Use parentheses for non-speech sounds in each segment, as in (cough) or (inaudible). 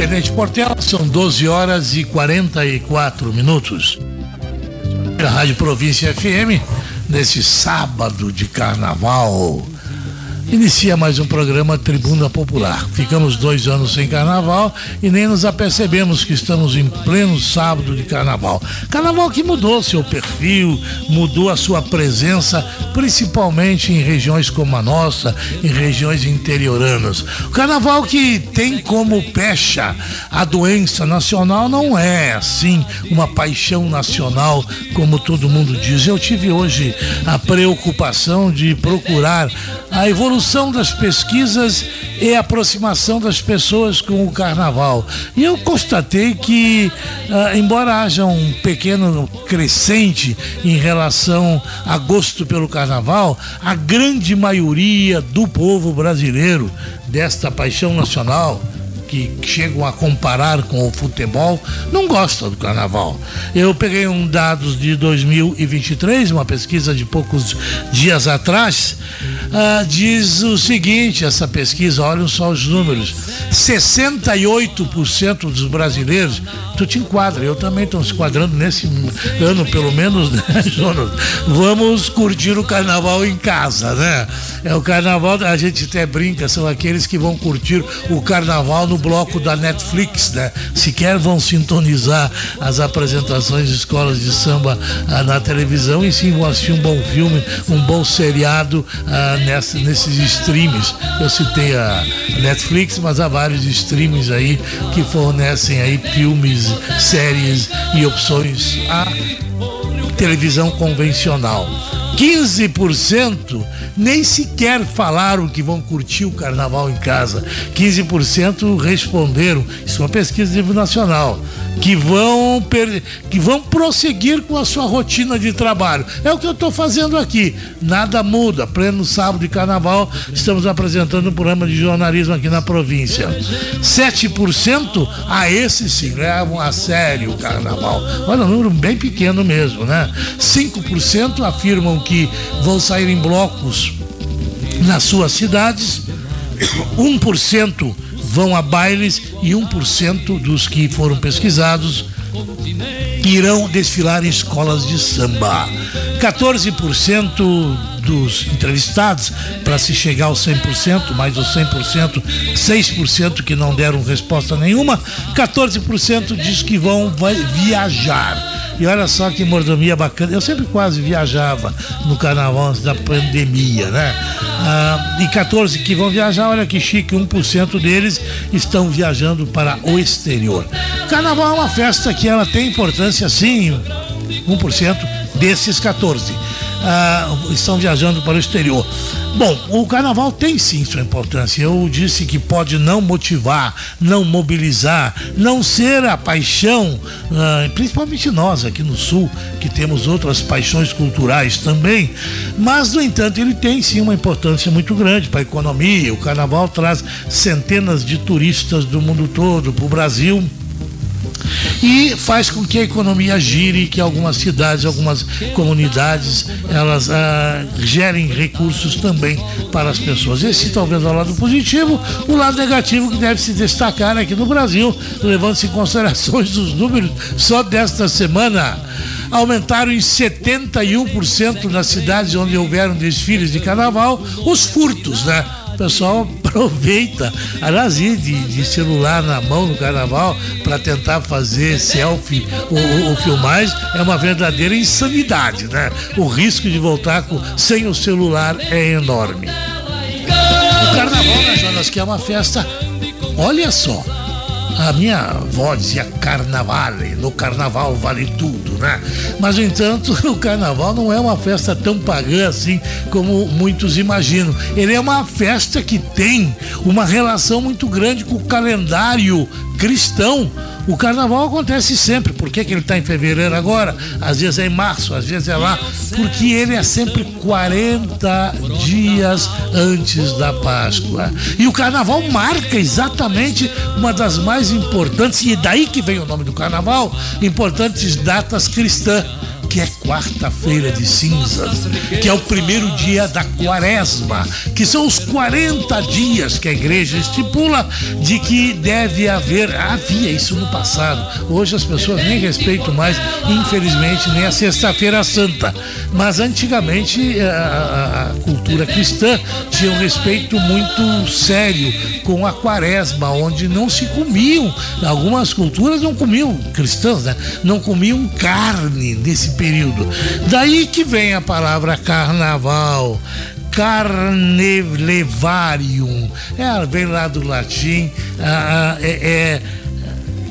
Tenente Portela, são 12 horas e 44 minutos. A Rádio Província FM, nesse sábado de carnaval. Inicia mais um programa Tribuna Popular. Ficamos dois anos sem carnaval e nem nos apercebemos que estamos em pleno sábado de carnaval. Carnaval que mudou seu perfil, mudou a sua presença, principalmente em regiões como a nossa, em regiões interioranas. O carnaval que tem como pecha a doença nacional não é assim uma paixão nacional como todo mundo diz. Eu tive hoje a preocupação de procurar a evolução das pesquisas e a aproximação das pessoas com o carnaval. E eu constatei que, uh, embora haja um pequeno crescente em relação a gosto pelo carnaval, a grande maioria do povo brasileiro, desta paixão nacional, que chegam a comparar com o futebol não gostam do carnaval. Eu peguei um dados de 2023, uma pesquisa de poucos dias atrás, uh, diz o seguinte: essa pesquisa, olhem só os números, 68% dos brasileiros, tu te enquadra, eu também estou se enquadrando nesse ano, pelo menos, né, (laughs) Jonas? Vamos curtir o carnaval em casa, né? É o carnaval, a gente até brinca, são aqueles que vão curtir o carnaval no bloco da Netflix, né? Sequer vão sintonizar as apresentações de escolas de samba ah, na televisão e sim vão assistir um bom filme, um bom seriado ah, nessa, nesses streams. Eu citei a Netflix, mas há vários streams aí que fornecem aí filmes, séries e opções à televisão convencional. 15% nem sequer falaram que vão curtir o carnaval em casa. 15% responderam, isso é uma pesquisa de nível nacional, que vão, que vão prosseguir com a sua rotina de trabalho. É o que eu estou fazendo aqui. Nada muda. Pleno sábado de carnaval, estamos apresentando um programa de jornalismo aqui na província. 7% a esse sim levam a sério o carnaval. Olha, um número bem pequeno mesmo, né? 5% afirmam que vão sair em blocos nas suas cidades, (coughs) 1% vão a bailes e 1% dos que foram pesquisados irão desfilar em escolas de samba. 14% dos entrevistados, para se chegar aos 100%, mais os 100%, 6% que não deram resposta nenhuma, 14% diz que vão viajar. E olha só que mordomia bacana. Eu sempre quase viajava no carnaval antes da pandemia, né? Ah, e 14 que vão viajar, olha que chique, 1% deles estão viajando para o exterior. Carnaval é uma festa que ela tem importância sim, 1% desses 14 ah, estão viajando para o exterior. Bom, o carnaval tem sim sua importância. Eu disse que pode não motivar, não mobilizar, não ser a paixão, ah, principalmente nós aqui no Sul, que temos outras paixões culturais também, mas, no entanto, ele tem sim uma importância muito grande para a economia. O carnaval traz centenas de turistas do mundo todo para o Brasil e faz com que a economia gire, que algumas cidades, algumas comunidades, elas ah, gerem recursos também para as pessoas. Esse talvez é o lado positivo, o lado negativo que deve se destacar aqui no Brasil, levando-se em considerações dos números só desta semana aumentaram em 71% nas cidades onde houveram desfiles de carnaval os furtos, né? pessoal aproveita, aliás, de, de celular na mão no carnaval para tentar fazer selfie ou, ou, ou filmagem é uma verdadeira insanidade, né? O risco de voltar com, sem o celular é enorme. O carnaval, né, Jonas, que é uma festa, olha só, a minha avó dizia carnavale, no carnaval vale tudo, né? Mas, no entanto, (laughs) o carnaval não é uma festa tão pagã assim como muitos imaginam. Ele é uma festa que tem uma relação muito grande com o calendário cristão. O carnaval acontece sempre. Por que, que ele está em fevereiro agora? Às vezes é em março, às vezes é lá. Porque ele é sempre 40 dias antes da Páscoa. E o carnaval marca exatamente uma das mais importantes, e daí que vem o nome do carnaval, importantes datas cristãs que é quarta-feira de cinzas, que é o primeiro dia da quaresma, que são os 40 dias que a igreja estipula de que deve haver, havia isso no passado. Hoje as pessoas nem respeitam mais, infelizmente, nem a Sexta-feira Santa. Mas antigamente eh, a, cultura cristã tinha um respeito muito sério com a quaresma, onde não se comiam, algumas culturas não comiam, cristãs, né? Não comiam carne nesse período. Daí que vem a palavra carnaval, carnevarium. É, vem lá do latim, ah, é, é,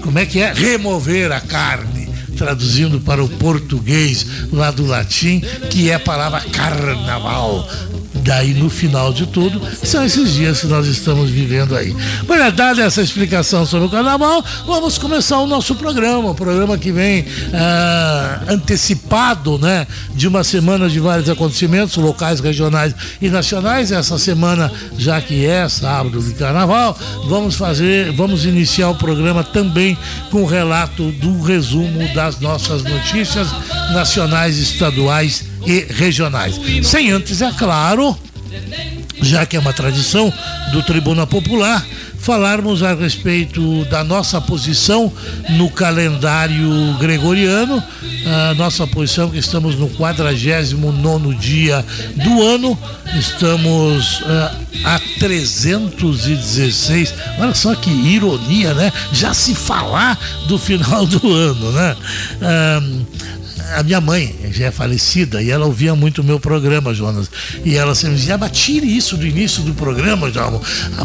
como é que é? Remover a carne. Traduzindo para o português lá do latim, que é a palavra carnaval. Daí, no final de tudo, são esses dias que nós estamos vivendo aí. Olha, dada essa explicação sobre o carnaval, vamos começar o nosso programa. O programa que vem ah, antecipado, né? De uma semana de vários acontecimentos locais, regionais e nacionais. Essa semana, já que é sábado de carnaval, vamos fazer, vamos iniciar o programa também com o relato do resumo das nossas notícias nacionais, estaduais e regionais. Sem antes, é claro, já que é uma tradição do Tribuna Popular, falarmos a respeito da nossa posição no calendário gregoriano, a nossa posição que estamos no 49 dia do ano, estamos uh, a 316, olha só que ironia, né? Já se falar do final do ano, né? A minha mãe já é falecida e ela ouvia muito o meu programa, Jonas. E ela sempre dizia, mas tire isso do início do programa, João.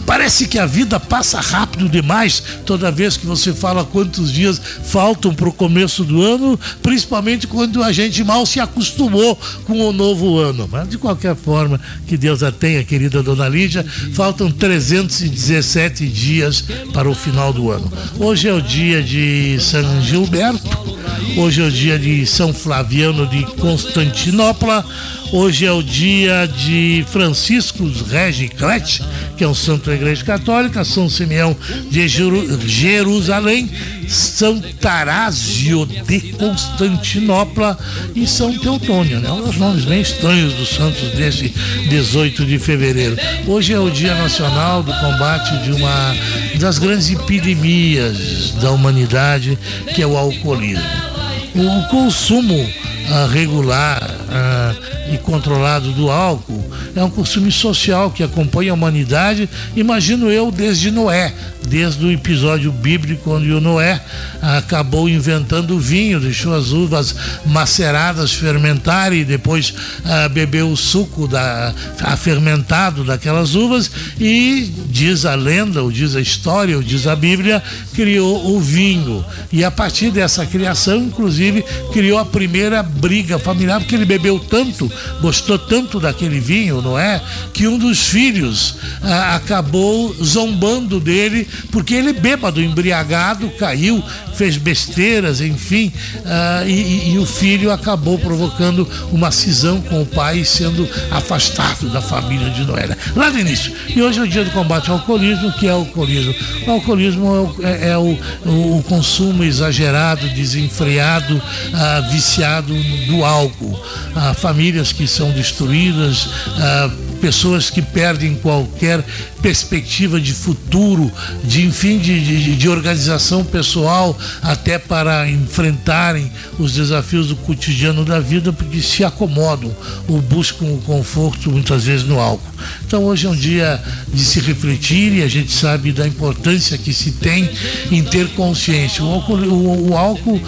Parece que a vida passa rápido demais toda vez que você fala quantos dias faltam para o começo do ano, principalmente quando a gente mal se acostumou com o novo ano. Mas de qualquer forma, que Deus a tenha, querida dona Lídia, faltam 317 dias para o final do ano. Hoje é o dia de São Gilberto, hoje é o dia de São Flaviano de Constantinopla. Hoje é o dia de Francisco Regi Clet, que é um santo da Igreja Católica, São Simeão de Jerusalém, São Tarásio de Constantinopla e São Teotônio, né? Os nomes bem estranhos dos santos desse 18 de fevereiro. Hoje é o Dia Nacional do Combate de uma das grandes epidemias da humanidade, que é o alcoolismo o consumo uh, regular uh, e controlado do álcool é um costume social que acompanha a humanidade, imagino eu, desde Noé, desde o episódio bíblico onde o Noé acabou inventando o vinho, deixou as uvas maceradas fermentarem e depois ah, bebeu o suco da, fermentado daquelas uvas e diz a lenda, ou diz a história, ou diz a Bíblia, criou o vinho. E a partir dessa criação, inclusive, criou a primeira briga familiar, porque ele bebeu tanto, gostou tanto daquele vinho, Noé, que um dos filhos ah, acabou zombando dele porque ele bêbado, embriagado, caiu, fez besteiras, enfim, uh, e, e, o filho acabou provocando uma cisão com o pai, sendo afastado da família de Noé. Lá no início. E hoje é o dia do combate ao alcoolismo, que é o alcoolismo. O alcoolismo é, é o, o, consumo exagerado, desenfreado, uh, viciado do álcool. Uh, famílias que são destruídas, pessoas que perdem qualquer perspectiva de futuro, de enfim, de, de, de, organização pessoal, até para enfrentarem os desafios do cotidiano da vida, porque se acomodam ou buscam o conforto muitas vezes no álcool. Então hoje é um dia de se refletir e a gente sabe da importância que se tem em ter consciência. O álcool, o, o álcool uh,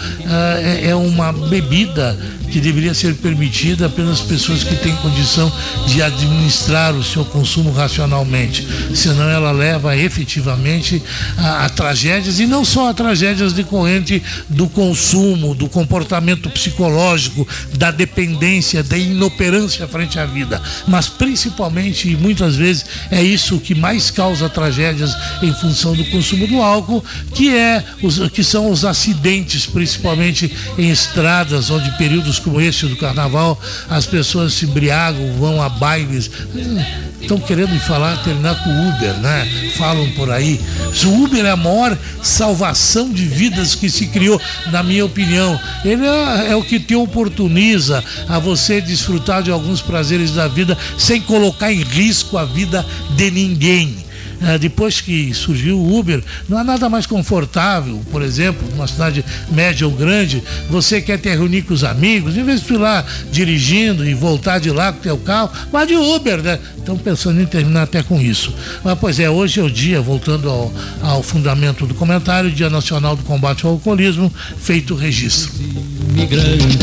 é, é uma bebida que deveria ser permitida apenas pessoas que têm condição de administrar o seu consumo racionalmente, senão ela leva efetivamente a, a tragédias e não só a tragédias decorrentes do consumo, do comportamento psicológico, da dependência, da inoperância frente à vida, mas principalmente e muitas vezes é isso que mais causa tragédias em função do consumo do álcool, que é os, que são os acidentes, principalmente em estradas onde períodos como esse do carnaval, as pessoas se embriagam, vão a bailes. Estão querendo me falar, terminar com Uber, né? Falam por aí. O Uber é a maior salvação de vidas que se criou, na minha opinião. Ele é, é o que te oportuniza a você desfrutar de alguns prazeres da vida sem colocar em risco a vida de ninguém. É, depois que surgiu o Uber, não há nada mais confortável, por exemplo, numa cidade média ou grande, você quer ter reunir com os amigos, em vez de ir lá dirigindo e voltar de lá com o teu carro, vá de Uber, né? Estão pensando em terminar até com isso. Mas, pois é, hoje é o dia, voltando ao, ao fundamento do comentário, Dia Nacional do Combate ao Alcoolismo, feito o registro.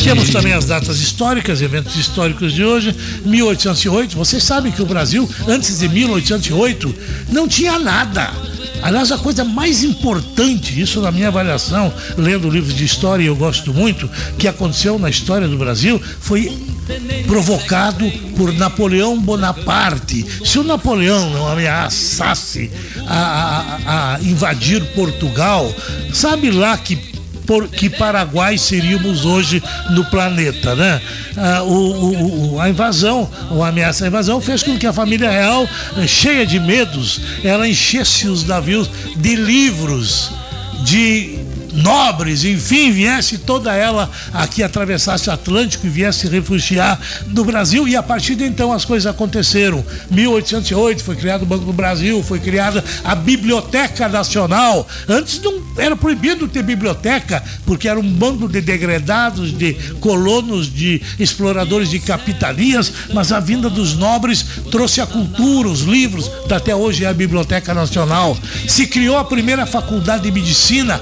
Temos também as datas históricas, eventos históricos de hoje. 1808, vocês sabem que o Brasil, antes de 1808, não tinha nada. Aliás, a coisa mais importante, isso na minha avaliação, lendo livros de história, e eu gosto muito, que aconteceu na história do Brasil, foi provocado por Napoleão Bonaparte. Se o Napoleão não ameaçasse a, a, a invadir Portugal, sabe lá que por que Paraguai seríamos hoje no planeta, né? Ah, o, o, a invasão, a ameaça à invasão fez com que a família real, eh, cheia de medos, ela enchesse os navios de livros, de nobres, enfim, viesse toda ela aqui, atravessasse o Atlântico e viesse refugiar no Brasil. E a partir de então as coisas aconteceram. 1808 foi criado o Banco do Brasil, foi criada a Biblioteca Nacional. Antes não era proibido ter biblioteca, porque era um bando de degradados, de colonos, de exploradores de capitanias, mas a vinda dos nobres trouxe a cultura, os livros, até hoje é a Biblioteca Nacional. Se criou a primeira faculdade de medicina,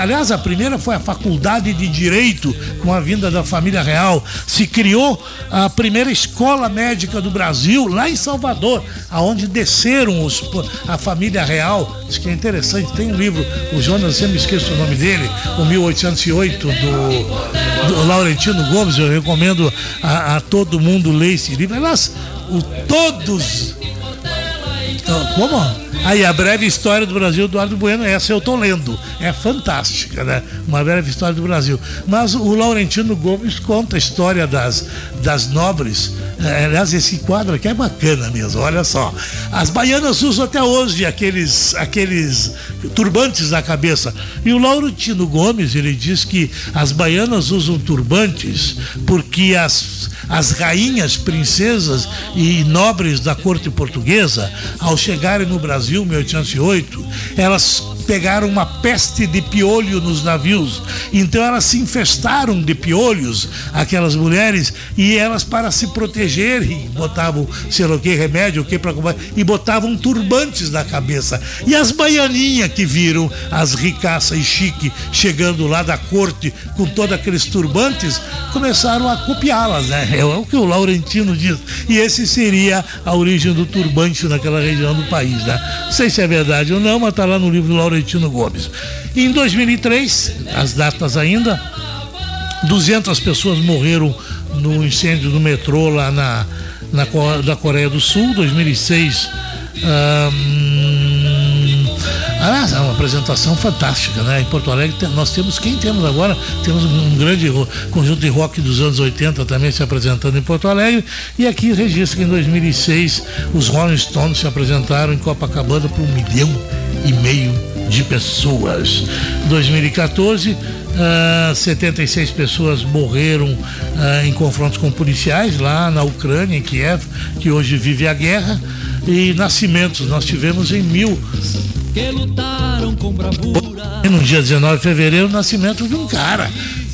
Aliás, a primeira foi a Faculdade de Direito, com a vinda da família real. Se criou a primeira escola médica do Brasil, lá em Salvador, aonde desceram os, a família real. Isso que é interessante. Tem um livro, o Jonas, sempre esqueço o nome dele, o 1808, do, do Laurentino Gomes. Eu recomendo a, a todo mundo ler esse livro. Aliás, o, todos. Como? Aí, a breve história do Brasil, Eduardo Bueno, essa eu estou lendo. É fantástica, né? Uma breve história do Brasil. Mas o Laurentino Gomes conta a história das, das nobres. É, aliás, esse quadro aqui é bacana mesmo, olha só. As baianas usam até hoje aqueles, aqueles turbantes na cabeça. E o Laurentino Gomes, ele diz que as baianas usam turbantes porque as as rainhas, princesas e nobres da corte portuguesa, ao chegarem no Brasil em 1808, elas pegaram uma peste de piolho nos navios. Então elas se infestaram de piolhos, aquelas mulheres, e elas para se protegerem, botavam, sei lá o que, remédio, o que para e botavam turbantes na cabeça. E as baianinhas que viram as ricaças e chique chegando lá da corte com todos aqueles turbantes, começaram a copiá-las, né? É o que o Laurentino diz. E esse seria a origem do turbante naquela região do país, né? Não sei se é verdade ou não, mas está lá no livro do Laurentino Laurentino Gomes. em 2003, as datas ainda, 200 pessoas morreram no incêndio do metrô lá na, na da Coreia do Sul, 2006. Hum, ah, é uma apresentação fantástica, né? Em Porto Alegre nós temos, quem temos agora? Temos um grande conjunto de rock dos anos 80 também se apresentando em Porto Alegre. E aqui registra que em 2006 os Rolling Stones se apresentaram em Copacabana por um milhão e meio de pessoas. 2014, uh, 76 pessoas morreram uh, em confrontos com policiais lá na Ucrânia, em Kiev, que hoje vive a guerra. E nascimentos nós tivemos em mil. Que lutaram com bravura. No dia 19 de fevereiro, o nascimento de um cara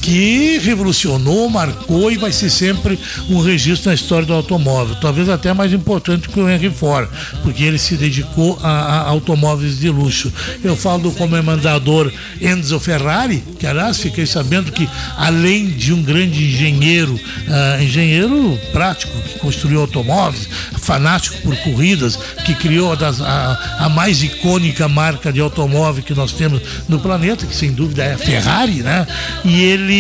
que revolucionou, marcou e vai ser sempre um registro na história do automóvel. Talvez até mais importante que o Henry Ford, porque ele se dedicou a, a automóveis de luxo. Eu falo do comandador Enzo Ferrari, que aliás fiquei sabendo que além de um grande engenheiro, uh, engenheiro prático, que construiu automóveis, fanático por corridas, que criou a, a mais icônica marca de automóvel que nós temos no planeta, que sem dúvida é a Ferrari, né? E ele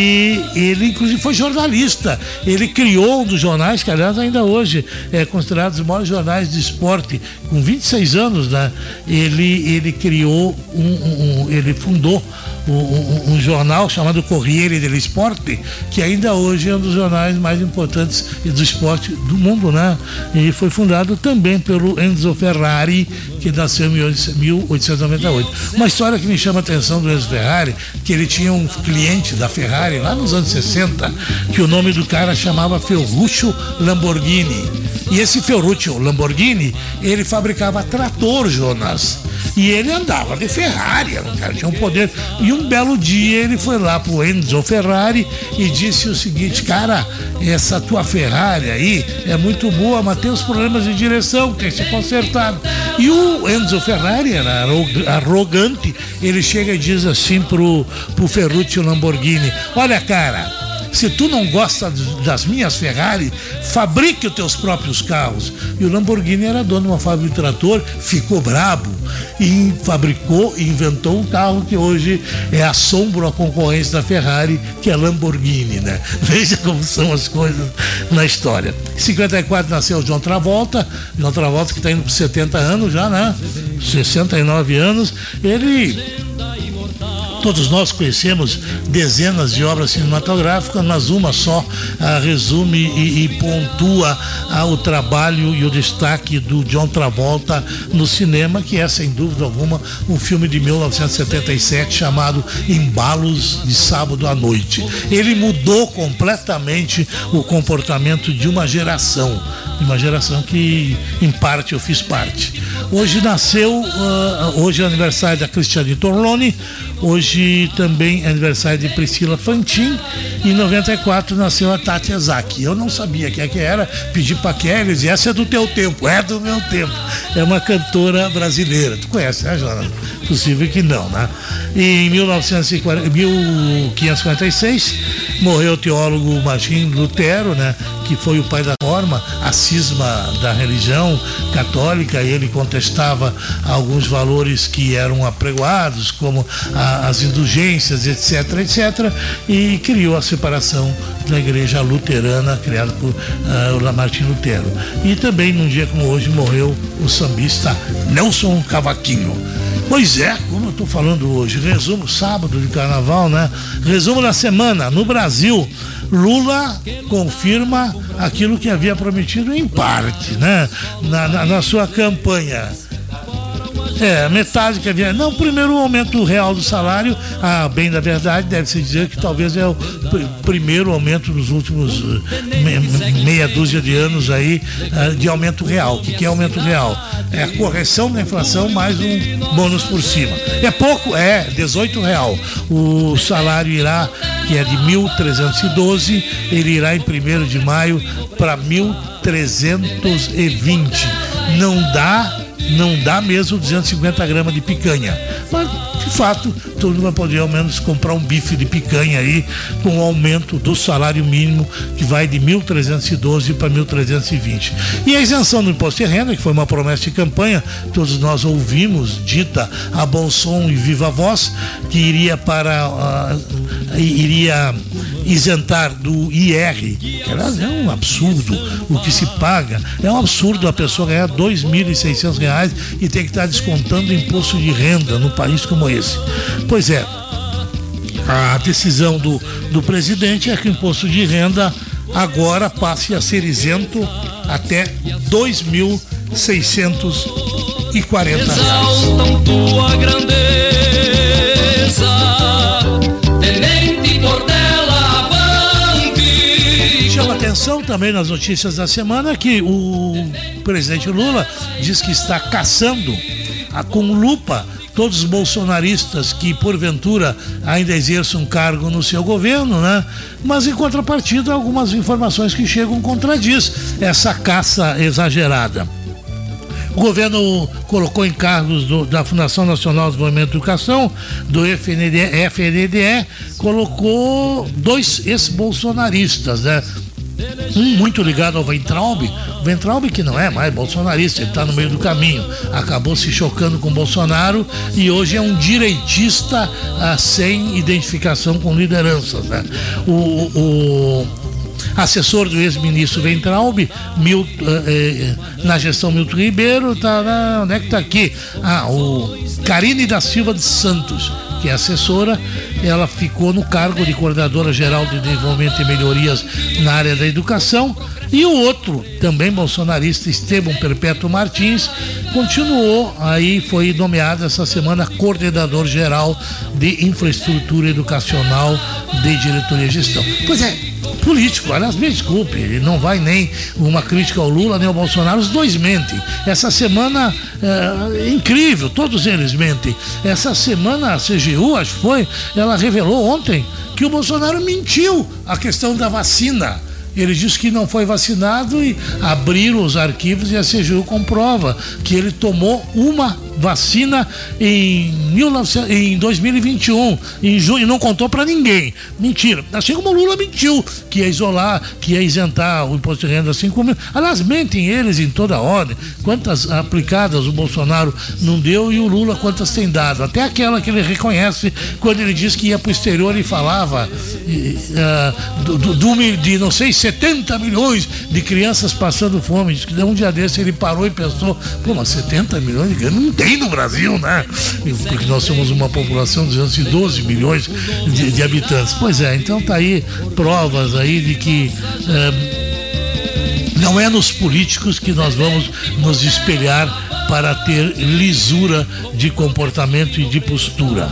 ele, inclusive foi jornalista. Ele criou um dos jornais, que aliás ainda hoje é considerado os maiores jornais de esporte, com 26 anos, né? Ele, ele criou um, um ele fundou um, um, jornal chamado Corriere dello Esporte, que ainda hoje é um dos jornais mais importantes do esporte do mundo, né? E foi fundado também pelo Enzo Ferrari, que nasceu em 1898. Uma história que me chama a atenção do Enzo Ferrari, que ele tinha um cliente da Ferrari lá nos anos 60, que o nome do cara chamava Ferruccio Lamborghini. E esse Ferruccio Lamborghini, ele fabricava trator, Jonas. E ele andava de Ferrari, o cara tinha um poder. E um belo dia ele foi lá pro Enzo Ferrari e disse o seguinte, cara, essa tua Ferrari aí é muito boa, mas tem os problemas de direção, tem que ser consertado. E o Enzo Ferrari era arrogante, ele chega e diz assim pro, pro Ferruccio Lamborghini, olha cara, se tu não gosta das minhas Ferrari, fabrique os teus próprios carros. E o Lamborghini era dono de uma fábrica de trator, ficou brabo e fabricou e inventou um carro que hoje é assombro a concorrência da Ferrari, que é Lamborghini, né? (laughs) Veja como são as coisas na história. Em 54 nasceu John Travolta, John Travolta que está indo para 70 anos já, né? 69 anos. Ele Todos nós conhecemos dezenas de obras cinematográficas, mas uma só ah, resume e, e pontua ah, o trabalho e o destaque do John Travolta no cinema, que é, sem dúvida alguma, um filme de 1977 chamado Embalos de Sábado à Noite. Ele mudou completamente o comportamento de uma geração, de uma geração que, em parte, eu fiz parte. Hoje nasceu, uh, hoje é aniversário da Cristiane Torlone, Hoje também é aniversário de Priscila Fantin. Em 94 nasceu a Tati Ezaki. Eu não sabia quem é que era, pedi para Kelly e essa é do teu tempo, é do meu tempo. É uma cantora brasileira. Tu conhece, né, Jonathan? Possível que não, né? E em 1940, 1546 morreu o teólogo Martim Lutero, né? Que foi o pai da forma, a cisma da religião católica, ele contestava alguns valores que eram apregoados, como a, as indulgências, etc, etc, e criou a separação da igreja luterana, criada por uh, Lamartine Lutero. E também, num dia como hoje, morreu o sambista Nelson Cavaquinho. Pois é, como eu estou falando hoje, resumo sábado de carnaval, né? Resumo da semana. No Brasil, Lula confirma aquilo que havia prometido em parte, né? na, na, na sua campanha é, metade que havia. Não, primeiro o aumento real do salário, a bem da verdade, deve-se dizer que talvez é o primeiro aumento dos últimos eh, meia dúzia de anos aí eh, de aumento real. O que é aumento real? É a correção da inflação mais um bônus por cima. É pouco? É, 18 real. O salário irá, que é de 1.312, ele irá em 1 de maio para 1.320. Não dá não dá mesmo 250 gramas de picanha. Mas, de fato, todo mundo vai poder ao menos comprar um bife de picanha aí, com o aumento do salário mínimo, que vai de 1.312 para 1.320. E a isenção do imposto de renda, que foi uma promessa de campanha, todos nós ouvimos, dita a bom som e viva voz, que iria para. Uh, iria isentar do IR, que é um absurdo o que se paga, é um absurdo a pessoa ganhar R$ 2.600 e ter que estar descontando imposto de renda num país como esse. Pois é, a decisão do, do presidente é que o imposto de renda agora passe a ser isento até R$ 2.640. Exaltam tua grandeza atenção também nas notícias da semana que o presidente Lula diz que está caçando a, com lupa todos os bolsonaristas que porventura ainda exerçam cargo no seu governo, né? Mas em contrapartida, algumas informações que chegam contradiz essa caça exagerada. O governo colocou em cargos do, da Fundação Nacional de Desenvolvimento e Educação, do FNDE, FNDE colocou dois ex-bolsonaristas, né? Um muito ligado ao Ventralb, Ventralb que não é mais bolsonarista, ele está no meio do caminho, acabou se chocando com Bolsonaro e hoje é um direitista ah, sem identificação com lideranças. Né? O, o assessor do ex-ministro Ventralb, eh, eh, na gestão Milton Ribeiro, tá, onde é que está aqui? Ah, o Karine da Silva de Santos, que é assessora, ela ficou no cargo de coordenadora geral de desenvolvimento e melhorias na área da educação. E o outro, também bolsonarista, Esteban Perpétuo Martins, continuou aí, foi nomeado essa semana coordenador geral de infraestrutura educacional de diretoria e gestão. Pois é, político, aliás, me desculpe, não vai nem uma crítica ao Lula nem ao Bolsonaro, os dois mentem. Essa semana é, incrível, todos eles mentem. Essa semana a CGU, acho que foi, ela revelou ontem que o Bolsonaro mentiu a questão da vacina. Ele disse que não foi vacinado e abriram os arquivos e a CGU comprova que ele tomou uma vacina em, 19, em 2021, em junho, e não contou para ninguém. Mentira. Assim como o Lula mentiu que ia isolar, que ia isentar o imposto de renda 5 mil. Aliás, mentem eles em toda ordem. Quantas aplicadas o Bolsonaro não deu e o Lula quantas tem dado. Até aquela que ele reconhece quando ele disse que ia para o exterior e falava uh, do, do, de, não sei, 70 milhões de crianças passando fome. Diz que um dia desse ele parou e pensou, pô, mas 70 milhões de crianças não tem no Brasil, né? Porque nós somos uma população de 212 milhões de, de habitantes. Pois é, então tá aí provas aí de que é, não é nos políticos que nós vamos nos espelhar para ter lisura de comportamento e de postura.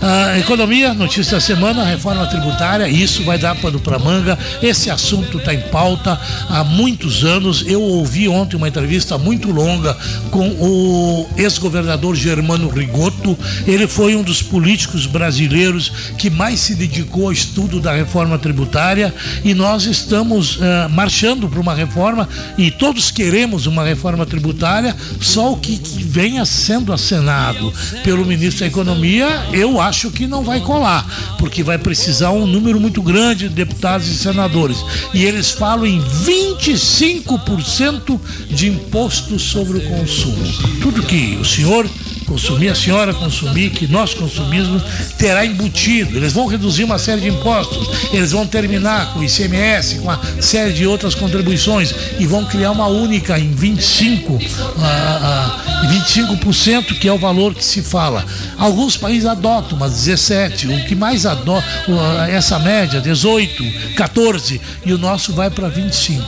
A economia, notícia da semana, reforma tributária, isso vai dar pano para manga. Esse assunto está em pauta há muitos anos. Eu ouvi ontem uma entrevista muito longa com o ex-governador Germano Rigoto. Ele foi um dos políticos brasileiros que mais se dedicou ao estudo da reforma tributária e nós estamos uh, marchando para uma reforma e todos queremos uma reforma tributária, só o que, que venha sendo acenado pelo ministro da Economia, eu acho acho que não vai colar, porque vai precisar um número muito grande de deputados e senadores. E eles falam em 25% de imposto sobre o consumo. Tudo que o senhor consumir, a senhora consumir, que nós consumimos, terá embutido. Eles vão reduzir uma série de impostos, eles vão terminar com o ICMS, com uma série de outras contribuições e vão criar uma única em 25, ah, ah, 25%, que é o valor que se fala. Alguns países adotam, mas 17, o que mais adota, essa média, 18, 14, e o nosso vai para 25.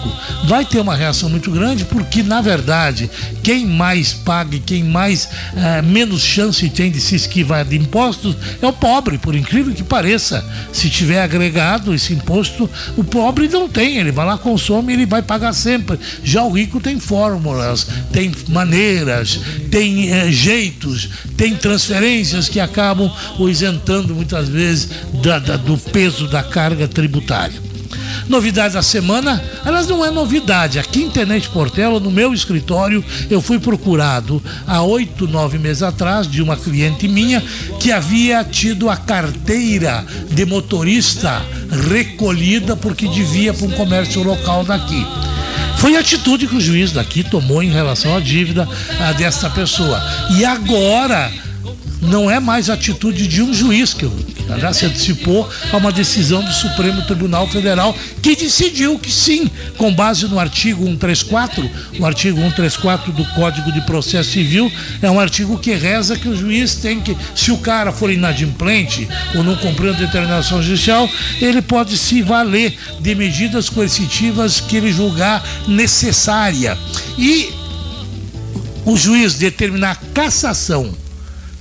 Vai ter uma reação muito grande, porque, na verdade, quem mais paga e quem mais ah, menos chance tem de se esquivar de impostos é o pobre, por incrível que pareça. Se tiver agregado esse imposto, o pobre não tem, ele vai lá, consome e ele vai pagar sempre. Já o rico tem fórmulas, tem maneiras, tem é, jeitos, tem transferências que acabam o isentando muitas vezes da, da, do peso da carga tributária. Novidade da semana, elas não é novidade. Aqui em Tenente Portela, no meu escritório, eu fui procurado há oito, nove meses atrás de uma cliente minha que havia tido a carteira de motorista recolhida porque devia para um comércio local daqui. Foi a atitude que o juiz daqui tomou em relação à dívida a desta pessoa. E agora não é mais atitude de um juiz, que já se antecipou a uma decisão do Supremo Tribunal Federal que decidiu que sim, com base no artigo 134, o artigo 134 do Código de Processo Civil é um artigo que reza que o juiz tem que, se o cara for inadimplente ou não cumprir a determinação judicial, ele pode se valer de medidas coercitivas que ele julgar necessária. E o juiz determinar cassação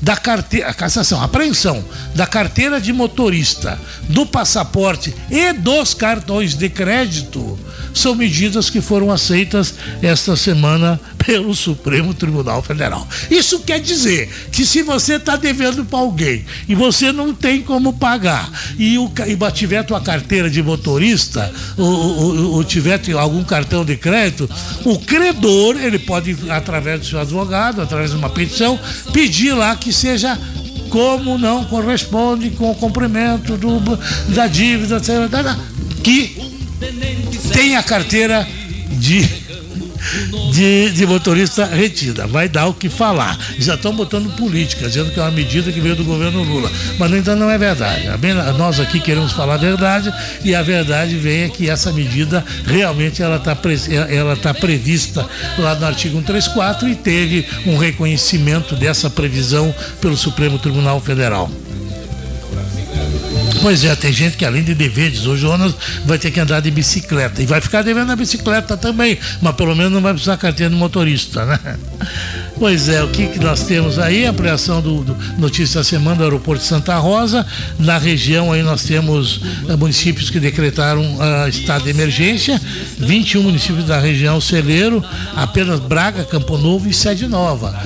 da carteira, cassação, apreensão da carteira de motorista, do passaporte e dos cartões de crédito são medidas que foram aceitas esta semana (laughs) pelo Supremo Tribunal Federal. Isso quer dizer que se você está devendo para alguém e você não tem como pagar e, o, e tiver tua carteira de motorista ou, ou, ou tiver algum cartão de crédito, o credor ele pode através do seu advogado, através de uma petição, pedir lá que seja como não corresponde com o cumprimento do, da dívida, que tem a carteira de de, de motorista retida. Vai dar o que falar. Já estão botando política, dizendo que é uma medida que veio do governo Lula. Mas, entanto, não é verdade. Nós aqui queremos falar a verdade e a verdade vem é que essa medida realmente ela está ela tá prevista lá no artigo 134 e teve um reconhecimento dessa previsão pelo Supremo Tribunal Federal. Pois é, tem gente que além de deveres, o Jonas vai ter que andar de bicicleta. E vai ficar devendo a bicicleta também, mas pelo menos não vai precisar carteira de motorista, né? Pois é, o que, que nós temos aí? Ampliação do, do Notícia da Semana do Aeroporto de Santa Rosa. Na região aí nós temos uh, municípios que decretaram uh, estado de emergência, 21 municípios da região Celeiro, apenas Braga, Campo Novo e Sede Nova.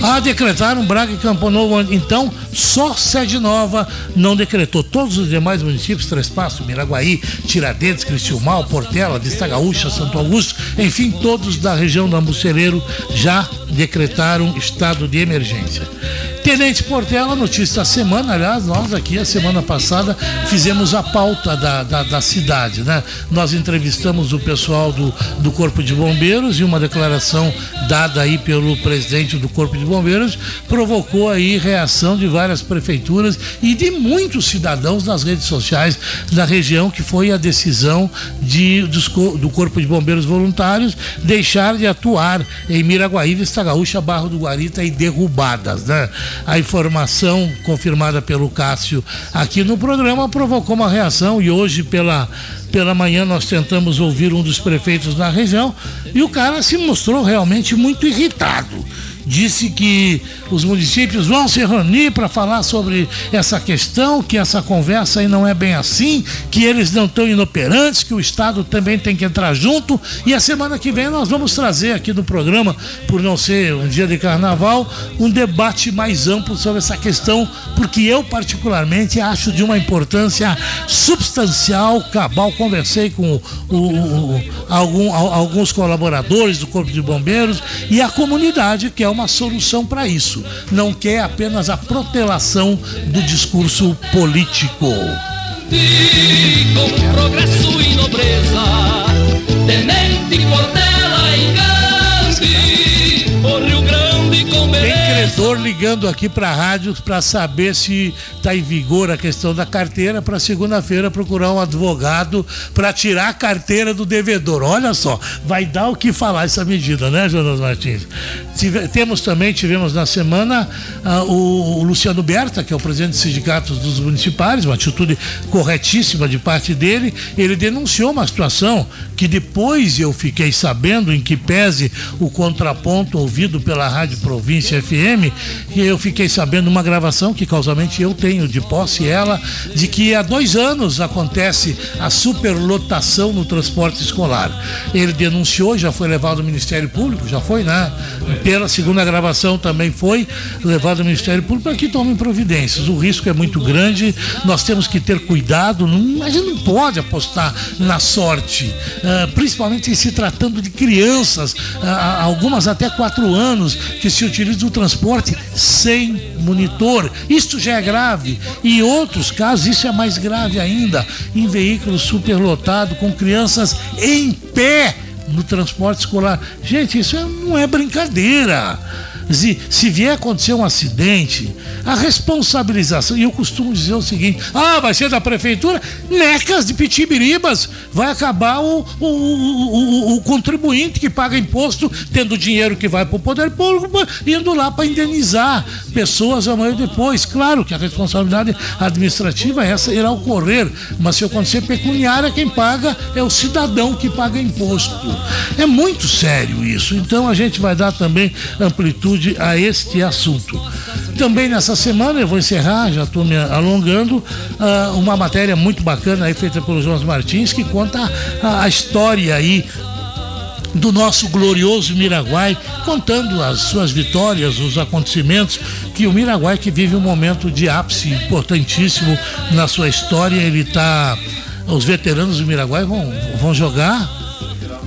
Ah, decretaram Braga e Campo Novo, então só Sede Nova não decretou. Todos os demais municípios, Três Passos, Miraguaí, Tiradentes, Cristiumal, Portela, Vista Gaúcha, Santo Augusto, enfim, todos da região do Ambuceleiro já decretaram estado de emergência. Tenente Portela, notícia da semana, aliás, nós aqui a semana passada fizemos a pauta da, da, da, cidade, né? Nós entrevistamos o pessoal do, do Corpo de Bombeiros e uma declaração dada aí pelo presidente do Corpo de Bombeiros provocou aí reação de várias prefeituras e de muitos cidadãos nas redes sociais da região, que foi a decisão de, dos, do Corpo de Bombeiros Voluntários deixar de atuar em Miraguaí, Vista Gaúcha, Barro do Guarita e derrubadas, né? A informação confirmada pelo Cássio aqui no programa provocou uma reação e hoje pela pela manhã nós tentamos ouvir um dos prefeitos da região e o cara se mostrou realmente muito irritado disse que os municípios vão se reunir para falar sobre essa questão, que essa conversa aí não é bem assim, que eles não estão inoperantes, que o Estado também tem que entrar junto. E a semana que vem nós vamos trazer aqui no programa, por não ser um dia de carnaval, um debate mais amplo sobre essa questão, porque eu particularmente acho de uma importância substancial, cabal. Conversei com o, o, o, algum, alguns colaboradores do Corpo de Bombeiros e a comunidade, que é uma solução para isso. Não quer apenas a protelação do discurso político. Com progresso e nobreza, tenente Portela ligando aqui para a rádio para saber se está em vigor a questão da carteira para segunda-feira procurar um advogado para tirar a carteira do devedor. Olha só, vai dar o que falar essa medida, né, Jonas Martins? Tive, temos também, tivemos na semana uh, o, o, Luciano Berta, que é o presidente dos sindicatos dos municipais, uma atitude corretíssima de parte dele. Ele denunciou uma situação que depois eu fiquei sabendo, em que pese o contraponto ouvido pela Rádio Província FM, e eu fiquei sabendo uma gravação que causamente eu tenho de posse ela, de que há dois anos acontece a superlotação no transporte escolar. Ele denunciou, já foi levado ao Ministério Público, já foi, né? Pela segunda gravação também foi levado ao Ministério Público para que tomem providências. O risco é muito grande, nós temos que ter cuidado, a gente não pode apostar na sorte, uh, principalmente se tratando de crianças, uh, algumas até quatro anos, que se utilizam do transporte sem monitor. Isto já é grave. E em outros casos, isso é mais grave ainda, em veículos superlotados, com crianças em pé no transporte escolar. Gente, isso não é brincadeira. Se, se vier acontecer um acidente, a responsabilização, e eu costumo dizer o seguinte: ah, vai ser da prefeitura, necas de pitibiribas, vai acabar o, o, o, o contribuinte que paga imposto, tendo dinheiro que vai para o poder público, indo lá para indenizar pessoas amanhã depois. Claro que a responsabilidade administrativa essa irá ocorrer, mas se acontecer pecuniária, quem paga é o cidadão que paga imposto. É muito sério isso. Então a gente vai dar também amplitude a este assunto. Também nessa semana, eu vou encerrar, já estou me alongando, uh, uma matéria muito bacana aí feita pelo João Martins, que conta a história aí do nosso glorioso Miraguai, contando as suas vitórias, os acontecimentos, que o Miraguai que vive um momento de ápice importantíssimo na sua história, ele está os veteranos do Miraguai vão, vão jogar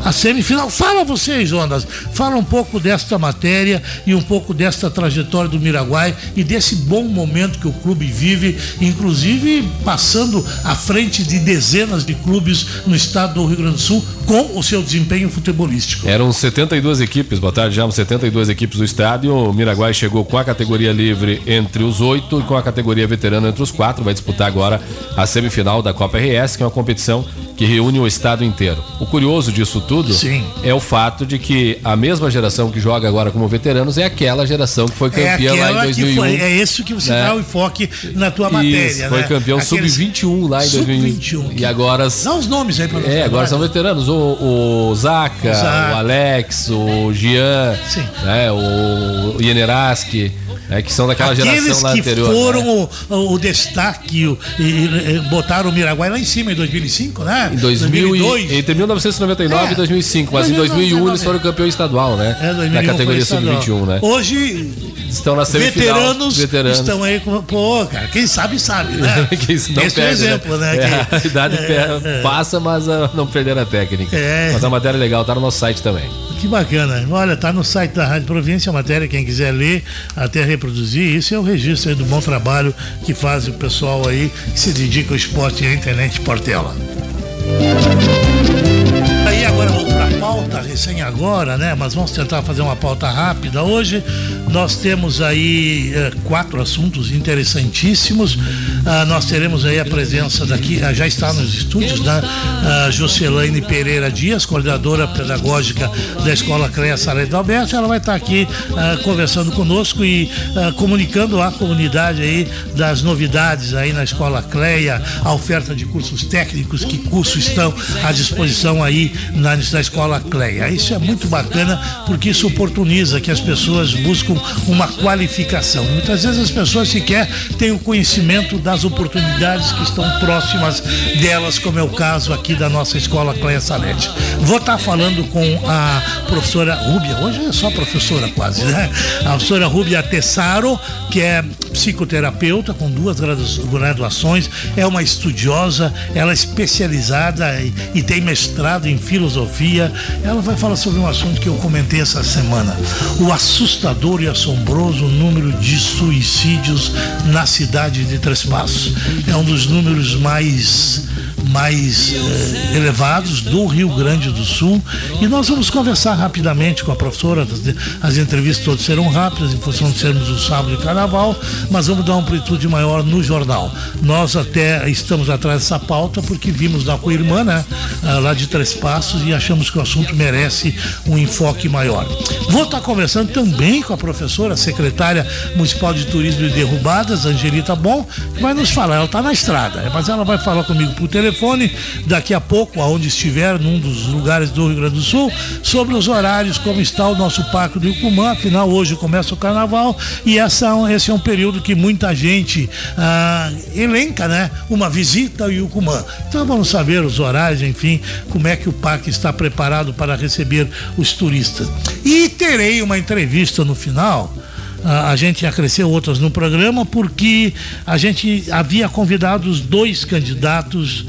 a semifinal. Fala vocês, Jonas, fala um pouco desta matéria e um pouco desta trajetória do Miraguai e desse bom momento que o clube vive, inclusive passando à frente de dezenas de clubes no estado do Rio Grande do Sul com o seu desempenho futebolístico. Eram 72 equipes, boa tarde, já 72 equipes do estádio. O Miraguai chegou com a categoria livre entre os oito e com a categoria veterana entre os quatro. Vai disputar agora a semifinal da Copa RS, que é uma competição que reúne o estado inteiro. O curioso disso tudo Sim. é o fato de que a mesma geração que joga agora como veteranos é aquela geração que foi campeã é lá em 2001. Foi, é isso que você né? dá o enfoque na tua matéria. Isso, foi né? campeão Aqueles... sub-21 lá em 2001. Sub-21. E agora. Dá os nomes aí pra nós. É, agora são veteranos. O, o Zaca, o, Alex, o Sim. né, o Yeneraski. É, que são daquela Aqueles geração lá que anterior. foram né? o, o, destaque o, e, e, botaram o Miraguai lá em cima em 2005, né? Em 2002. entre 1999 é, e 2005, mas 2019, em 2001 eles foram campeão estadual, né? É, 2001 Na categoria sub-21, né? Hoje estão na semifinal. Veteranos, veteranos estão aí com. Pô, cara, quem sabe, sabe, né? (laughs) quem não Esse perde, é o exemplo, né? né? É, (laughs) a idade é, passa, mas uh, não perder a técnica. É. Mas a matéria é legal, tá no nosso site também. Que bacana. Olha, tá no site da Rádio Província a matéria, quem quiser ler, até reproduzir. Isso é o registro aí do bom trabalho que faz o pessoal aí que se dedica ao esporte e à internet Portela. Pauta, recém agora, né? Mas vamos tentar fazer uma pauta rápida. Hoje nós temos aí eh, quatro assuntos interessantíssimos. Ah, nós teremos aí a presença daqui, ah, já está nos estúdios, né? ah, Juscelane Pereira Dias, coordenadora pedagógica da Escola CREA Sarete do Alberto. Ela vai estar aqui ah, conversando conosco e comunicando à comunidade aí das novidades aí na Escola CREA, a oferta de cursos técnicos, que cursos estão à disposição aí na, na Escola CREA. Isso é muito bacana porque isso oportuniza que as pessoas buscam uma qualificação. Muitas vezes as pessoas sequer têm o conhecimento das oportunidades que estão próximas delas, como é o caso aqui da nossa escola Cleia Salete. Vou estar falando com a professora Rúbia, hoje é só professora quase, né? A professora Rúbia Tessaro, que é psicoterapeuta com duas graduações, é uma estudiosa, ela é especializada e tem mestrado em filosofia. Ela vai falar sobre um assunto que eu comentei essa semana: o assustador e assombroso número de suicídios na cidade de Três Passos. É um dos números mais mais eh, elevados do Rio Grande do Sul e nós vamos conversar rapidamente com a professora. As entrevistas todas serão rápidas em função de sermos o sábado de carnaval, mas vamos dar uma amplitude maior no jornal. Nós até estamos atrás dessa pauta porque vimos na co-irmã, né, ah, lá de Três Passos e achamos que o assunto merece um enfoque maior. Vou estar conversando também com a professora, secretária municipal de turismo e derrubadas, Angelita Bom, que vai nos falar. Ela está na estrada, mas ela vai falar comigo por telefone telefone daqui a pouco, aonde estiver, num dos lugares do Rio Grande do Sul, sobre os horários, como está o nosso Parque do Icumã. Afinal, hoje começa o carnaval e essa, esse é um período que muita gente ah, elenca, né? Uma visita ao Icumã. Então vamos saber os horários, enfim, como é que o parque está preparado para receber os turistas. E terei uma entrevista no final a gente acresceu outras no programa porque a gente havia convidado os dois candidatos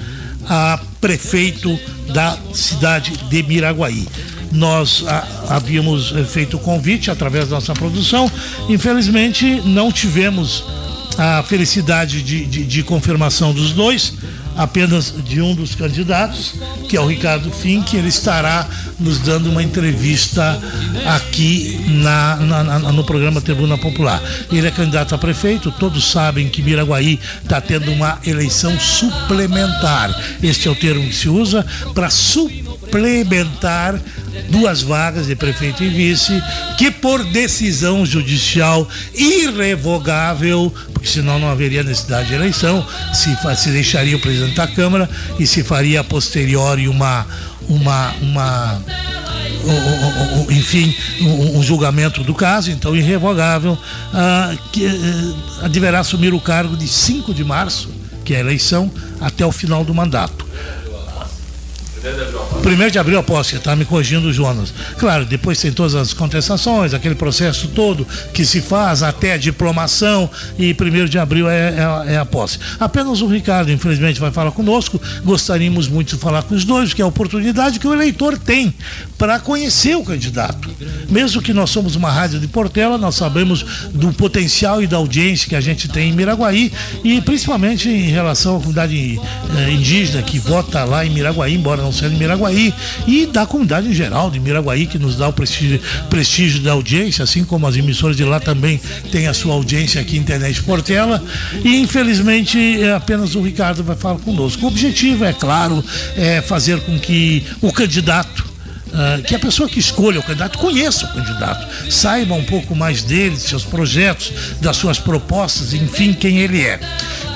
a prefeito da cidade de Miraguaí. Nós a, havíamos feito o convite através da nossa produção, infelizmente não tivemos a felicidade de, de, de confirmação dos dois apenas de um dos candidatos, que é o Ricardo Fink, ele estará nos dando uma entrevista aqui na, na, na, no programa Tribuna Popular. Ele é candidato a prefeito, todos sabem que Miraguaí está tendo uma eleição suplementar. Este é o termo que se usa para suplementar duas vagas de prefeito e vice, que por decisão judicial irrevogável, porque senão não haveria necessidade de eleição, se, se deixaria o presidente da Câmara e se faria a posteriori uma uma, uma enfim, um, julgamento do caso, então irrevogável, ah, que deverá assumir o cargo de 5 de março, que é a eleição, até o final do mandato. Primeiro de abril a posse, está me corrigindo o Jonas. Claro, depois tem todas as contestações, aquele processo todo que se faz até a diplomação e primeiro de abril é, é, é, a posse. Apenas o Ricardo, infelizmente, vai falar conosco. Gostaríamos muito de falar com os dois, que é a oportunidade que o eleitor tem para conhecer o candidato. Mesmo que nós somos uma rádio de Portela, nós sabemos do potencial e da audiência que a gente tem em Miraguaí e principalmente em relação à comunidade eh, indígena que vota lá em Miraguaí, embora não seja em Miraguaí Miraguaí e da comunidade em geral de Miraguaí, que nos dá o prestígio, prestígio da audiência, assim como as emissoras de lá também têm a sua audiência aqui Internet Portela. E infelizmente é apenas o Ricardo vai falar conosco. O objetivo, é claro, é fazer com que o candidato Uh, que a pessoa que escolha o candidato conheça o candidato, saiba um pouco mais dele, de seus projetos, das suas propostas, enfim, quem ele é.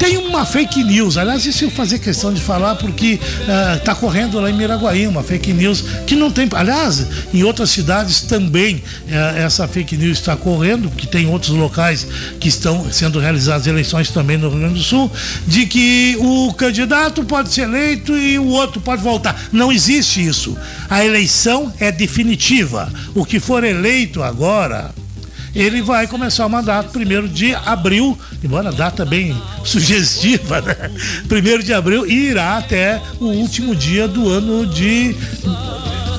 Tem uma fake news, aliás, isso eu fazer questão de falar porque está uh, correndo lá em Miraguaí uma fake news que não tem. Aliás, em outras cidades também uh, essa fake news está correndo, que tem outros locais que estão sendo realizadas eleições também no Rio Grande do Sul, de que o candidato pode ser eleito e o outro pode voltar. Não existe isso. A eleição é definitiva. O que for eleito agora ele vai começar o mandato primeiro de abril, embora data bem sugestiva, né? Primeiro de abril e irá até o último dia do ano de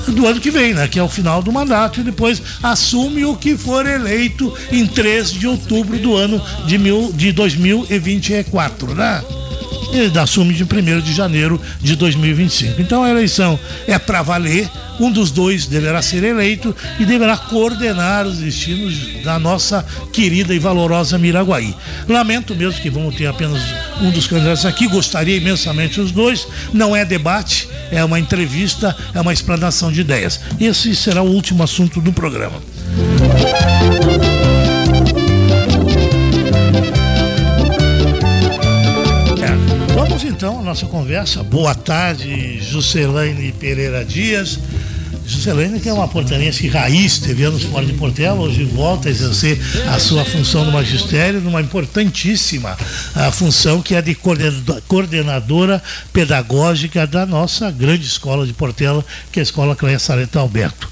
do ano que vem, né? Que é o final do mandato e depois assume o que for eleito em 3 de outubro do ano de, mil, de 2024, né? Ele assume de 1 de janeiro de 2025. Então a eleição é para valer, um dos dois deverá ser eleito e deverá coordenar os destinos da nossa querida e valorosa Miraguaí. Lamento mesmo que vamos ter apenas um dos candidatos aqui, gostaria imensamente os dois, não é debate, é uma entrevista, é uma explanação de ideias. Esse será o último assunto do programa. Nossa conversa. Boa tarde, Juscelane Pereira Dias. Juscelane, que é uma portarense raiz, teve anos fora de Portela, hoje volta a exercer a sua função no magistério, numa importantíssima a função que é de coordenadora pedagógica da nossa grande escola de Portela, que é a Escola Cleia Sareta Alberto.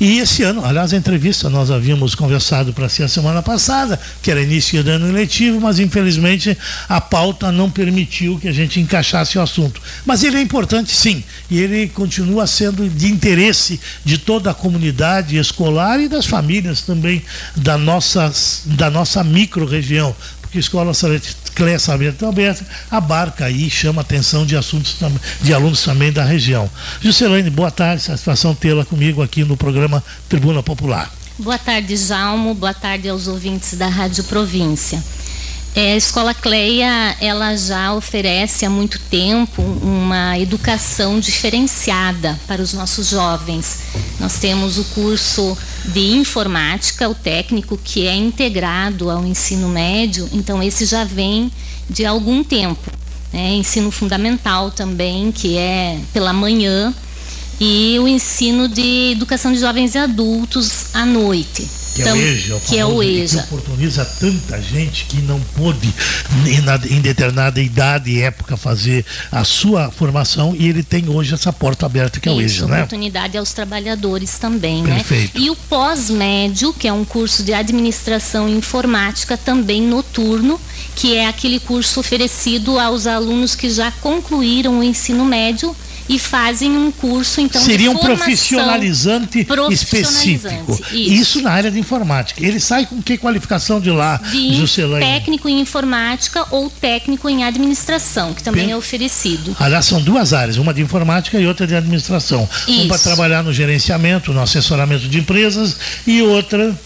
E esse ano, aliás, a entrevista nós havíamos conversado para si a semana passada, que era início do ano eletivo, mas infelizmente a pauta não permitiu que a gente encaixasse o assunto. Mas ele é importante sim, e ele continua sendo de interesse de toda a comunidade escolar e das famílias também da nossa, da nossa micro-região, porque a Escola Cléia Sarmento Alberto abarca aí, chama a atenção de assuntos de alunos também da região. Juscelane, boa tarde, satisfação tê-la comigo aqui no programa Tribuna Popular. Boa tarde, Jalmo, boa tarde aos ouvintes da Rádio Província. É, a Escola Cleia, ela já oferece há muito tempo uma educação diferenciada para os nossos jovens. Nós temos o curso de informática, o técnico, que é integrado ao ensino médio, então esse já vem de algum tempo. Né? Ensino fundamental também, que é pela manhã, e o ensino de educação de jovens e adultos à noite. Que é o EJA, que é o EJA. Que oportuniza tanta gente que não pôde, em, determinada idade e época, fazer a sua formação e ele tem hoje essa porta aberta que é o EJA, né? oportunidade aos trabalhadores também, né? Perfeito. né? E o pós-médio, que é um curso de administração informática também noturno, que é aquele curso oferecido aos alunos que já concluíram o ensino médio e fazem um curso então seria um profissionalizante, específico isso. isso. na área de informática ele sai com que qualificação de lá de Juscelane? técnico em informática ou técnico em administração que também é oferecido aliás são duas áreas uma de informática e outra de administração isso. uma para trabalhar no gerenciamento no assessoramento de empresas e outra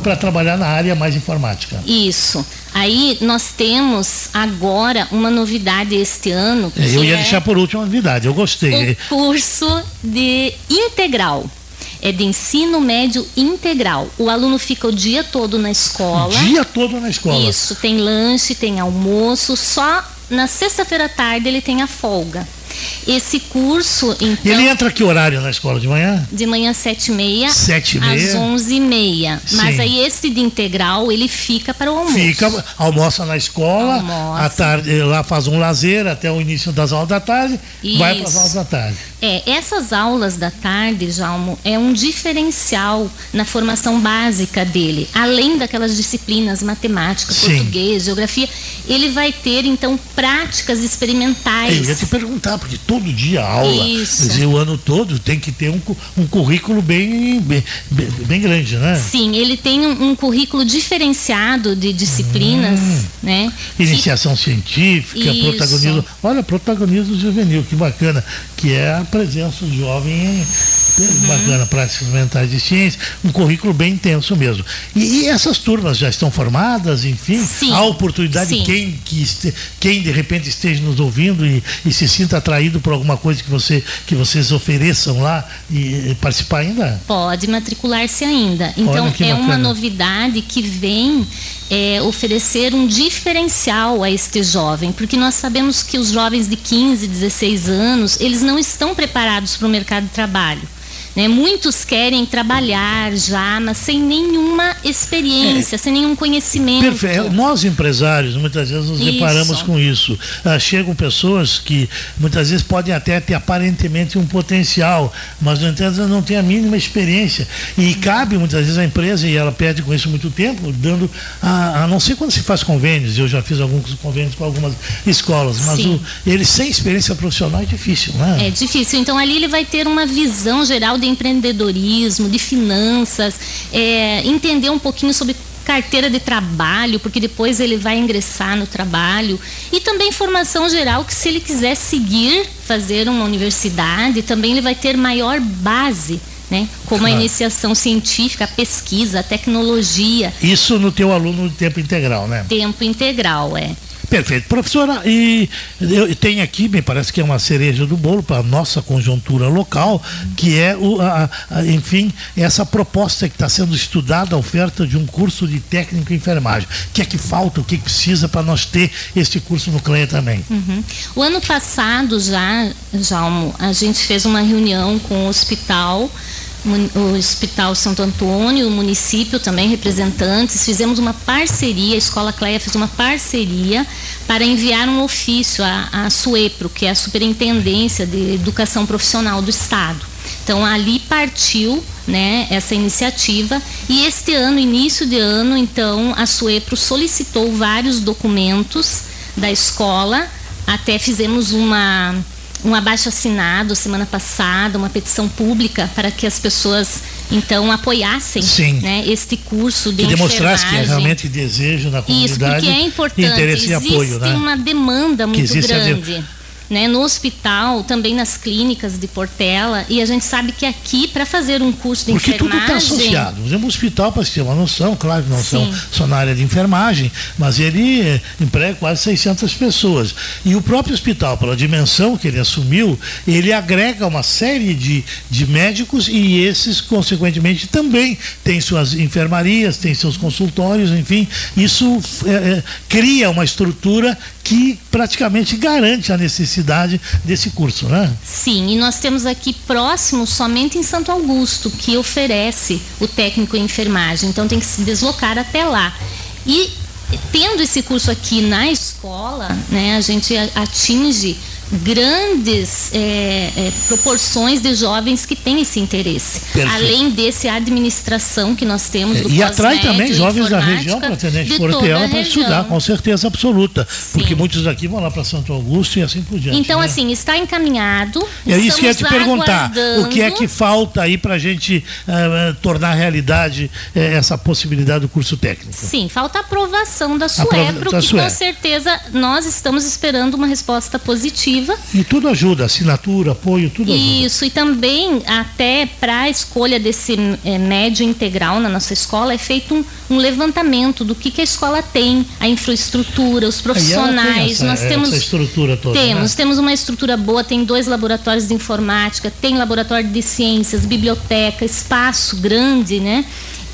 para trabalhar na área mais informática. Isso. Aí nós temos agora uma novidade este ano. É, eu ia é deixar por último uma novidade, eu gostei. O curso de integral. É de ensino médio integral. O aluno fica o dia todo na escola. O dia todo na escola. Isso, tem lanche, tem almoço, só na sexta-feira à tarde ele tem a folga. Esse curso, então. Ele entra que horário na escola? De manhã? De manhã, sete e meia. Sete e meia. Às onze e meia. Sim. Mas aí esse de integral, ele fica para o almoço. Fica, almoça na escola, almoça. à tarde, lá faz um lazer até o início das aulas da tarde, Isso. vai para as aulas da tarde. É, essas aulas da tarde, Jalmo, é um diferencial na formação básica dele. Além daquelas disciplinas matemática, Sim. português, geografia, ele vai ter, então, práticas experimentais. Eu ia te perguntar, porque porque todo dia aula, Isso. quer dizer, o ano todo tem que ter um, um currículo bem, bem, bem, grande, né? Sim, ele tem um, um currículo diferenciado de disciplinas, né? que- Iniciação científica, Isso. protagonismo. Olha, protagonismo juvenil, que bacana, que é a presença do jovem em Uhum. bacana, práticas mentais de ciência, um currículo bem intenso mesmo. E, e essas turmas já estão formadas, enfim, Sim. há oportunidade de Sim. quem, que este- quem de repente esteja nos ouvindo e, e se sinta atraído por alguma coisa que, você, que vocês ofereçam lá e, e participar ainda? Pode matricular-se ainda. Então, é uma novidade que vem é, oferecer um diferencial a este jovem, porque nós sabemos que os jovens de 15, 16 anos, eles não estão preparados para o mercado de trabalho. Né? Muitos querem trabalhar já, mas sem nenhuma experiência, sem nenhum conhecimento. Perfeito. Nós empresários muitas vezes nos Isso. deparamos com isso. Ah, chegam pessoas que muitas vezes podem até ter aparentemente um potencial, mas no entanto não têm a mínima experiência. E cabe muitas vezes à empresa, e ela perde com isso muito tempo, dando a, a não ser quando se faz convênios, eu já fiz alguns convênios com algumas escolas, mas o, ele sem experiência profissional é difícil, né? É difícil. Então ali ele vai ter uma visão geral de empreendedorismo, de finanças, é, entender um pouquinho sobre carteira de trabalho, porque depois ele vai ingressar no trabalho e também formação geral que se ele quiser seguir fazer uma universidade, também ele vai ter maior base, né? Como a Claro. iniciação científica, a pesquisa, a tecnologia, Isso no teu aluno de tempo integral, né? tempo integral, é. Perfeito. Professora, e eu tenho aqui, me parece que é uma cereja do bolo para a nossa conjuntura local, que é, o, a- a- enfim, essa proposta que está sendo estudada, a oferta de um curso de técnico em enfermagem. O que é que falta, o que, que precisa para nós ter este curso no CLEA também? Uhum. O ano passado já, Jalmo, a gente fez uma reunião com o hospital, o Hospital Santo Antônio, o município também, representantes, fizemos uma parceria, a Escola Cleia fez uma parceria para enviar um ofício à, à SUEPRO, que é a Superintendência de Educação Profissional do Estado. Então ali partiu né, essa iniciativa e este ano, início de ano, então a SUEPRO solicitou vários documentos da escola, até fizemos uma um abaixo assinado semana passada, uma petição pública para que as pessoas então apoiassem Sim. né, este curso de Que demonstrasse que é realmente desejo na Isso, comunidade. porque é importante. Interesse e Existe apoio, né? uma demanda muito existe grande. Né, no hospital, também nas clínicas de Portela, e a gente sabe que aqui, para fazer um curso de Porque tudo enfermagem. está associado. Por exemplo, o hospital, para você ter uma noção, claro que não são só na área de enfermagem, mas ele eh, emprega quase 600 pessoas. E o próprio hospital, pela dimensão que ele assumiu, ele agrega uma série de, de médicos e esses, consequentemente, também têm suas enfermarias, têm seus consultórios, enfim. Isso eh, eh, cria uma estrutura que praticamente garante a necessidade desse curso, né? Sim, e nós temos aqui próximo, somente em Santo Augusto, que oferece o técnico em enfermagem. Então tem que se deslocar até lá. E tendo esse curso aqui na escola, né, a gente atinge grandes é, é, proporções de jovens que têm esse interesse. Perfeito. Além desse administração que nós temos do E atrai também jovens da região para Tenente Portela a para estudar, com certeza absoluta. Porque Sim. muitos daqui vão lá para Santo Augusto e assim por diante. Então, né? assim, está encaminhado. É isso que eu ia te perguntar. O que é que falta aí para a gente eh, tornar realidade essa possibilidade do curso técnico? Sim, falta a aprovação da Aprova- SUEPRO, da que com certeza nós estamos esperando uma resposta positiva. E tudo ajuda, assinatura, apoio, tudo ajuda. Isso, e também até para a escolha desse eh, médio integral na nossa escola é feito um, um levantamento do que, que a escola tem, a infraestrutura, os Aí ela tem profissionais. essa, nós essa temos estrutura toda. Temos, né? temos uma estrutura boa, tem dois laboratórios de informática, tem laboratório de ciências, biblioteca, espaço grande, né?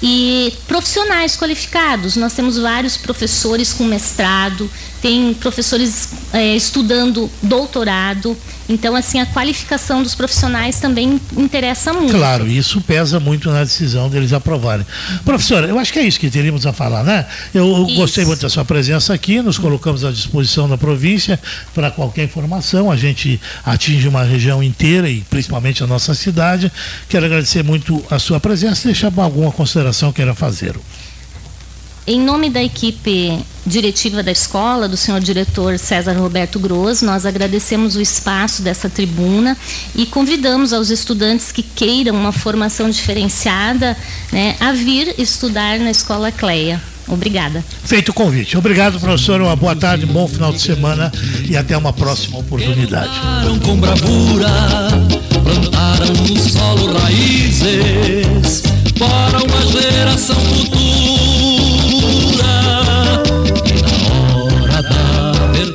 E profissionais qualificados. Nós temos vários professores com mestrado, tem professores eh, estudando doutorado. Então, assim, a qualificação dos profissionais também interessa muito. Claro, isso pesa muito na decisão deles aprovarem. Professora, eu acho que é isso que teríamos a falar, né? Eu, eu Isso. gostei muito da sua presença aqui, nos colocamos à disposição da província para qualquer informação. A gente atinge uma região inteira e principalmente a nossa cidade. Quero agradecer muito a sua presença e deixar alguma consideração que queira fazer. Em nome da equipe diretiva da escola, do senhor diretor César Roberto Gross, nós agradecemos o espaço dessa tribuna e convidamos aos estudantes que queiram uma formação diferenciada né, a vir estudar na Escola Cleia. Obrigada. Feito o convite. Obrigado, professor. Uma boa tarde, um bom final de semana e até uma próxima oportunidade. Com bravura, plantaram no solo raízes para uma geração futura.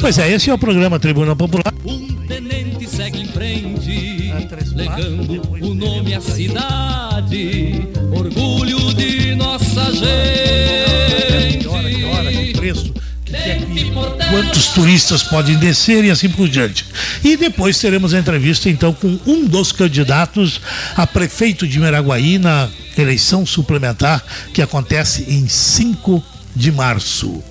Pois é, esse é o programa Tribuna Popular. Um tenente segue em frente, legando o nome à cidade, orgulho de nossa gente que que, quantos turistas podem descer e assim por diante. E depois teremos a entrevista então com um dos candidatos a prefeito de Meraguaí na eleição suplementar que acontece em 5 de março.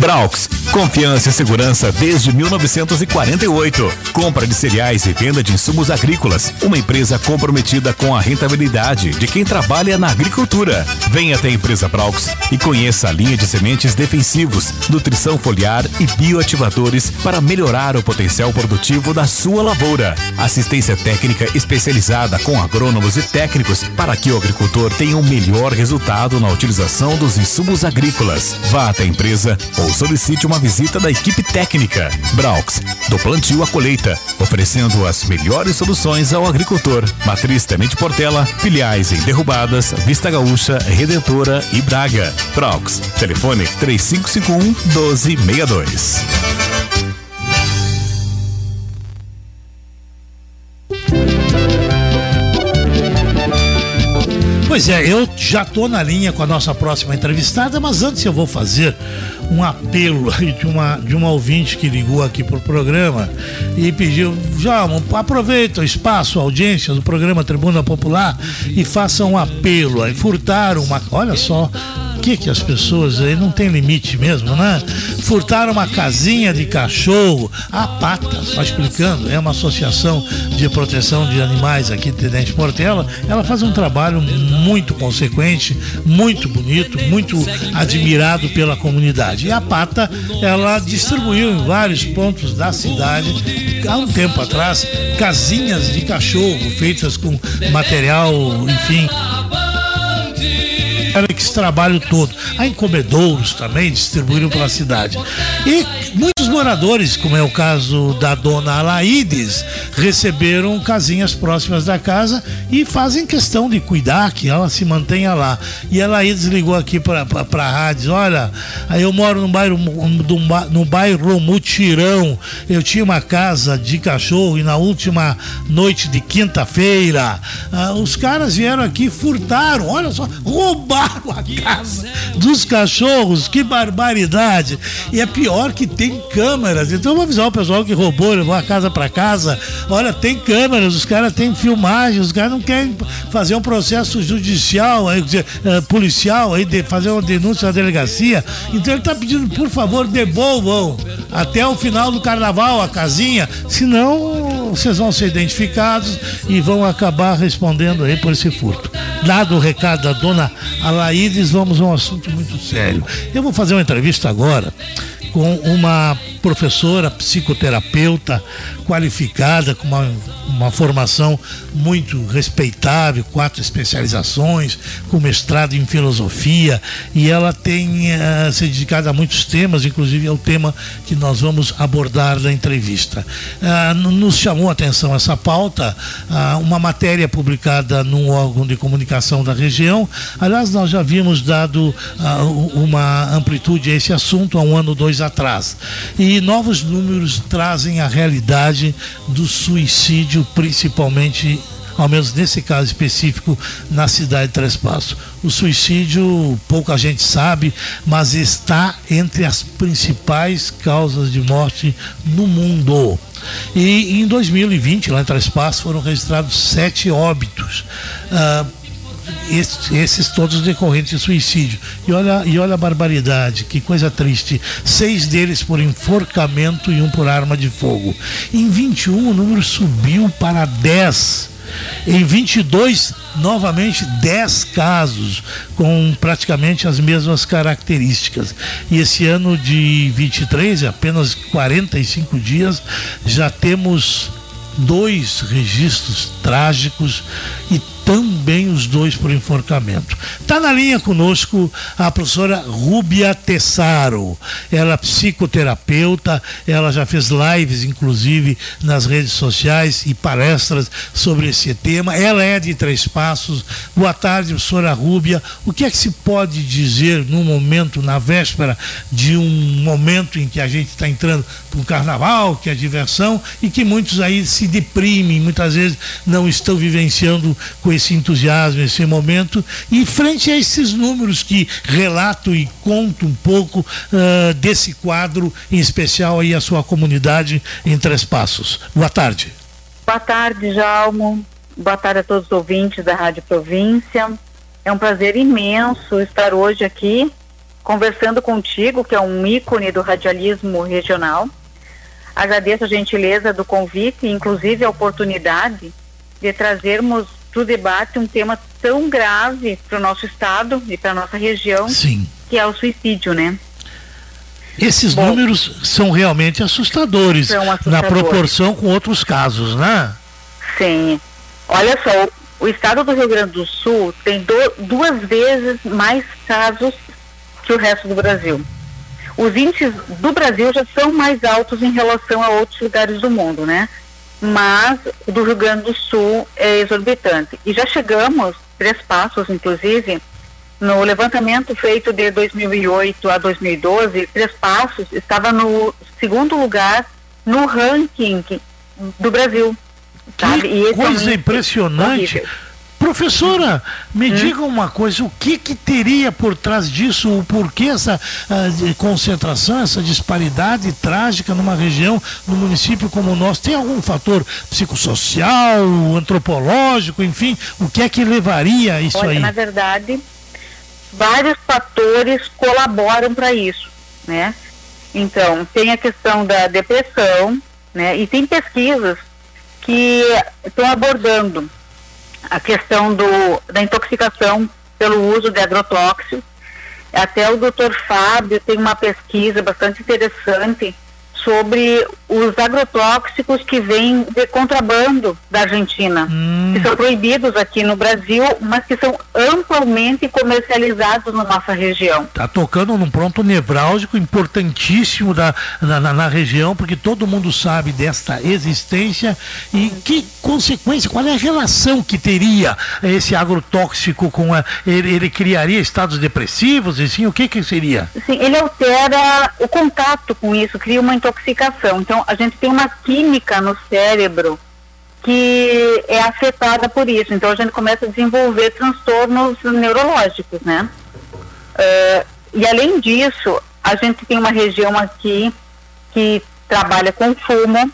Braux, confiança e segurança desde 1948. Compra de cereais e venda de insumos agrícolas. Uma empresa comprometida com a rentabilidade de quem trabalha na agricultura. Venha até a empresa Braux e conheça a linha de sementes defensivos, nutrição foliar e bioativadores para melhorar o potencial produtivo da sua lavoura. Assistência técnica especializada com agrônomos e técnicos para que o agricultor tenha um melhor resultado na utilização dos insumos agrícolas. Vá até a empresa ou solicite uma visita da equipe técnica. Braux, do plantio à colheita, oferecendo as melhores soluções ao agricultor. Matriz Tenente Portela, filiais em Derrubadas, Vista Gaúcha, Redentora e Braga. Braux, telefone 3551 1262. Pois é, eu já estou na linha com a nossa próxima entrevistada, mas antes eu vou fazer um apelo de uma, de uma ouvinte que ligou aqui para o programa e pediu, já aproveita o espaço, a audiência do programa Tribuna Popular e faça um apelo. Aí furtaram uma. Olha só, que que as pessoas aí não tem limite mesmo, né? Furtaram uma casinha de cachorro, a Pata, só explicando, é uma associação de proteção de animais aqui de Tenente Portela. Ela faz um trabalho muito consequente, muito bonito, muito admirado pela comunidade. E a Pata, ela distribuiu em vários pontos da cidade, há um tempo atrás, casinhas de cachorro feitas com material, enfim, esse trabalho todo. Há encomedouros também distribuíram pela cidade. E muitos moradores, como é o caso da dona Alaides, receberam casinhas próximas da casa e fazem questão de cuidar que ela se mantenha lá. E a Alaides ligou aqui para a rádio: olha, eu moro no bairro, no bairro Mutirão, eu tinha uma casa de cachorro e na última noite de quinta-feira, ah, os caras vieram aqui, furtaram, olha só, roubaram roubaram a casa dos cachorros, que barbaridade. E é pior que tem câmeras. Então eu vou avisar o pessoal que roubou, levou a casa para casa. Olha, tem câmeras, os caras têm filmagens, os caras não querem fazer um processo judicial, aí, uh, policial, aí, de fazer uma denúncia na delegacia. Então ele está pedindo, por favor, devolvam até o final do carnaval a casinha, senão vocês vão ser identificados e vão acabar respondendo aí por esse furto. Dado o recado da dona Alaides, vamos a um assunto muito sério. Eu vou fazer uma entrevista agora com uma professora psicoterapeuta qualificada, com uma, uma formação muito respeitável, quatro especializações, com mestrado em filosofia, e ela tem uh, se dedicado a muitos temas, inclusive é o tema que nós vamos abordar na entrevista. Uh, nos chamou a atenção essa pauta, uh, uma matéria publicada num órgão de comunicação da região. Aliás, nós já havíamos dado uma amplitude a esse assunto há um ano, dois atrás. E novos números trazem a realidade do suicídio, principalmente ao menos nesse caso específico, na cidade de Três Passos. O suicídio, pouca gente sabe, mas está entre as principais causas de morte no mundo. E em 2020, lá em Três Passos, foram registrados sete óbitos. Ah, esses, esses todos decorrentes de suicídio. E olha, e olha a barbaridade, que coisa triste. Seis deles por enforcamento e um por arma de fogo. Em 21, o número subiu para 10. Em 22, novamente 10 casos com praticamente as mesmas características. E esse ano de 23, apenas 45 dias, já temos dois registros trágicos e também os dois por enforcamento. Está na linha conosco a professora Rúbia Tessaro. Ela é psicoterapeuta, ela já fez lives, inclusive, nas redes sociais e palestras sobre esse tema. Ela é de Três Passos. Boa tarde, professora Rúbia. O que é que se pode dizer no momento, na véspera de um momento em que a gente está entrando para um carnaval, que é diversão, e que muitos aí se deprimem, muitas vezes não estão vivenciando com esse entusiasmo, esse momento, e frente a esses números que relato e conto um pouco uh, desse quadro, em especial aí a sua comunidade em Três Passos. Boa tarde. Boa tarde, Jalmo. Boa tarde a todos os ouvintes da Rádio Província. É um prazer imenso estar hoje aqui conversando contigo, que é um ícone do radialismo regional. Agradeço a gentileza do convite, inclusive a oportunidade de trazermos o debate um tema tão grave para o nosso estado e para nossa região, Sim. que é o suicídio, né? Esses Bom, números são realmente assustadores, são assustadores, na proporção com outros casos, né? Sim. Olha só, o estado do Rio Grande do Sul tem do, duas vezes mais casos que o resto do Brasil. Os índices do Brasil já são mais altos em relação a outros lugares do mundo, né? Mas o do Rio Grande do Sul é exorbitante. E já chegamos, três passos inclusive, no levantamento feito de 2008 a 2012, Três Passos estava no segundo lugar no ranking do Brasil. Que coisa é impressionante. Horrível. Professora, me hum. diga uma coisa, o que, que teria por trás disso, o porquê essa uh, concentração, essa disparidade trágica numa região, num município como o nosso? Tem algum fator psicossocial, antropológico, enfim, o que é que levaria a isso Olha, aí? Na verdade, vários fatores colaboram para isso, né? Então, tem a questão da depressão, né? E tem pesquisas que estão abordando a questão do, da intoxicação pelo uso de agrotóxicos. Até o doutor Fábio tem uma pesquisa bastante interessante sobre os agrotóxicos que vêm de contrabando da Argentina, hum. que são proibidos aqui no Brasil, mas que são amplamente comercializados na nossa região. Está tocando num ponto nevrálgico importantíssimo da, na, na, na, região, porque todo mundo sabe desta existência e que consequência, qual é a relação que teria esse agrotóxico com a, ele, ele criaria estados depressivos, e sim, o que que seria? Sim, ele altera o contato com isso, cria uma intoxicação. Então, a gente tem uma química no cérebro que é afetada por isso. Então, a gente começa a desenvolver transtornos neurológicos, né? Uh, e além disso, a gente tem uma região aqui que trabalha com fumo,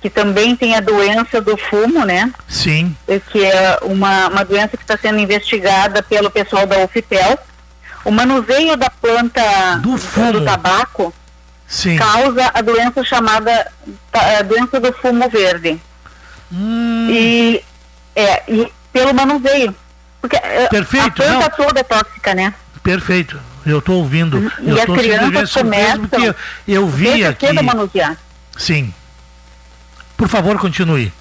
que também tem a doença do fumo, né? Sim. Que é uma, uma doença que está sendo investigada pelo pessoal da UFPEL. O manuseio da planta do, fumo. do tabaco Sim. causa a doença chamada a é, doença do fumo verde. Hum. E, é, e pelo manuseio. Porque é, Perfeito, a planta não. toda é tóxica, né? Perfeito. Eu estou ouvindo. E eu as crianças começam eu, eu vi aqui. manusear. Sim. Por favor, continue.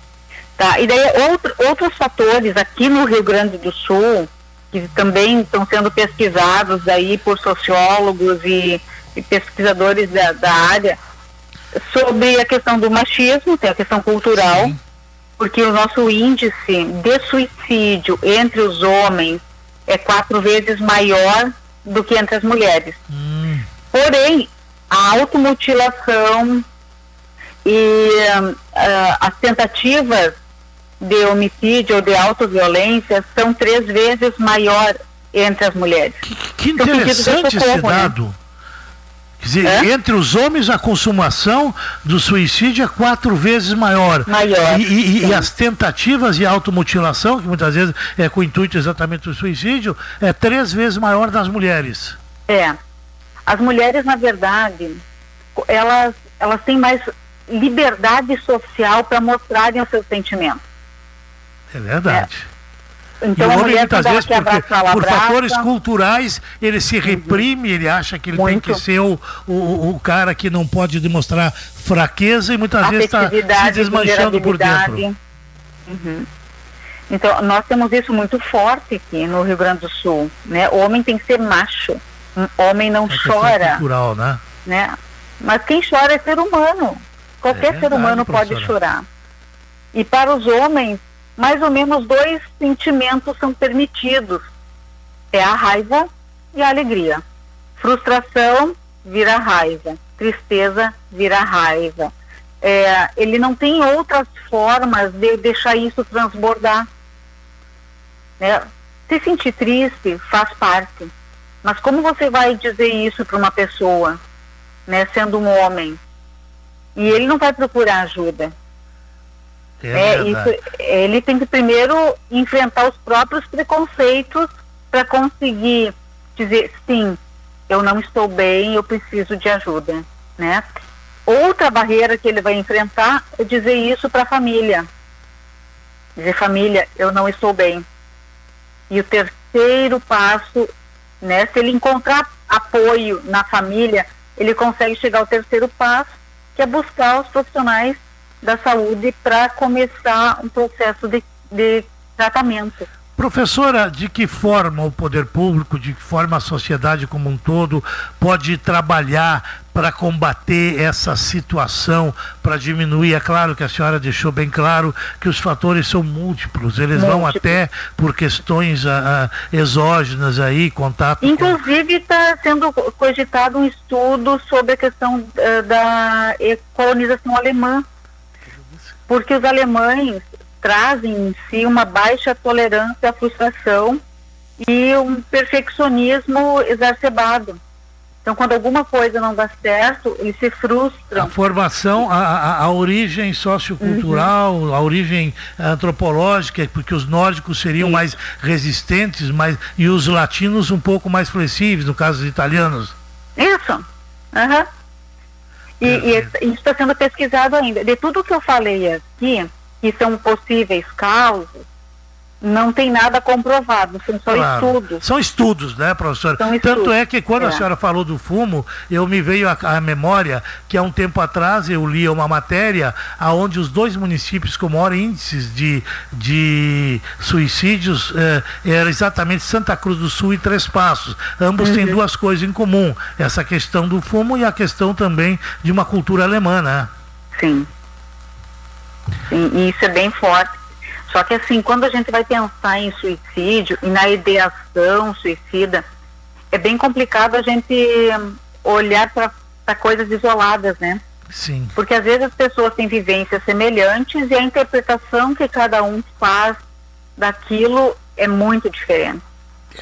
Tá, e daí outro, outros fatores aqui no Rio Grande do Sul, que também estão sendo pesquisados aí por sociólogos e e pesquisadores da, da área sobre a questão do machismo, tem a questão cultural, Sim. porque o nosso índice de suicídio entre os homens é quatro vezes maior do que entre as mulheres. Hum. Porém, a automutilação e uh, as tentativas de homicídio ou de autoviolência são três vezes maior entre as mulheres. Que, que interessante esse né? dado. Né? Quer dizer, é? entre os homens a consumação do suicídio é quatro vezes maior. Maior. E, e, e, as tentativas de automutilação, que muitas vezes é com o intuito exatamente do suicídio, é três vezes maior das mulheres. É. As mulheres, na verdade, elas, elas têm mais liberdade social para mostrarem os seus sentimentos. É verdade. É. Então, e o homem, muitas vezes, porque, por fatores culturais, ele se reprime, ele acha que ele Muito. tem que ser o, o, o, cara que não pode demonstrar fraqueza e muitas vezes está se desmanchando por dentro. Uhum. Então, nós temos isso muito forte aqui no Rio Grande do Sul. Né? O homem tem que ser macho. Um homem não é chora. Cultural, né? né? Mas quem chora é ser humano. Qualquer é verdade, ser humano professora. pode chorar. E para os homens, mais ou menos dois sentimentos são permitidos. É a raiva e a alegria. Frustração vira raiva, tristeza vira raiva. É, ele não tem outras formas de deixar isso transbordar. Né? Se sentir triste faz parte. Mas como você vai dizer isso para uma pessoa, né, sendo um homem? E ele não vai procurar ajuda. É, é isso, ele tem que primeiro enfrentar os próprios preconceitos para conseguir dizer sim, eu não estou bem, eu preciso de ajuda, né? Outra barreira que ele vai enfrentar é dizer isso para a família. Dizer família, eu não estou bem. E o terceiro passo, né, se ele encontrar apoio na família, ele consegue chegar ao terceiro passo, que é buscar os profissionais da saúde para começar um processo de, de tratamento. Professora, de que forma o poder público, de que forma a sociedade como um todo pode trabalhar para combater essa situação, para diminuir? É claro que a senhora deixou bem claro que os fatores são múltiplos, eles Múltiplo. vão até por questões uh, exógenas aí, contato. Inclusive está com... sendo cogitado um estudo sobre a questão uh, da colonização alemã porque os alemães trazem em si uma baixa tolerância à frustração e um perfeccionismo exacerbado. Então, quando alguma coisa não dá certo, eles se frustram. A formação, a, a, a origem sociocultural, uhum. a origem antropológica, porque os nórdicos seriam Sim. mais resistentes mais, e os latinos um pouco mais flexíveis, no caso dos italianos. Isso. Uhum. E, e isso está sendo pesquisado ainda. De tudo que eu falei aqui, que são possíveis causas, não tem nada comprovado, são só claro. estudos. São estudos, né, professora? São Tanto estudos. é que quando é. a senhora falou do fumo, eu me veio à memória que há um tempo atrás eu li uma matéria aonde os dois municípios com maior índices de, de suicídios eh, era exatamente Santa Cruz do Sul e Três Passos. Ambos uhum. têm duas coisas em comum, essa questão do fumo e a questão também de uma cultura alemã, né? Sim. Sim, e isso é bem forte só que assim, quando a gente vai pensar em suicídio e na ideação suicida, é bem complicado a gente olhar para coisas isoladas, né? Sim. Porque às vezes as pessoas têm vivências semelhantes e a interpretação que cada um faz daquilo é muito diferente.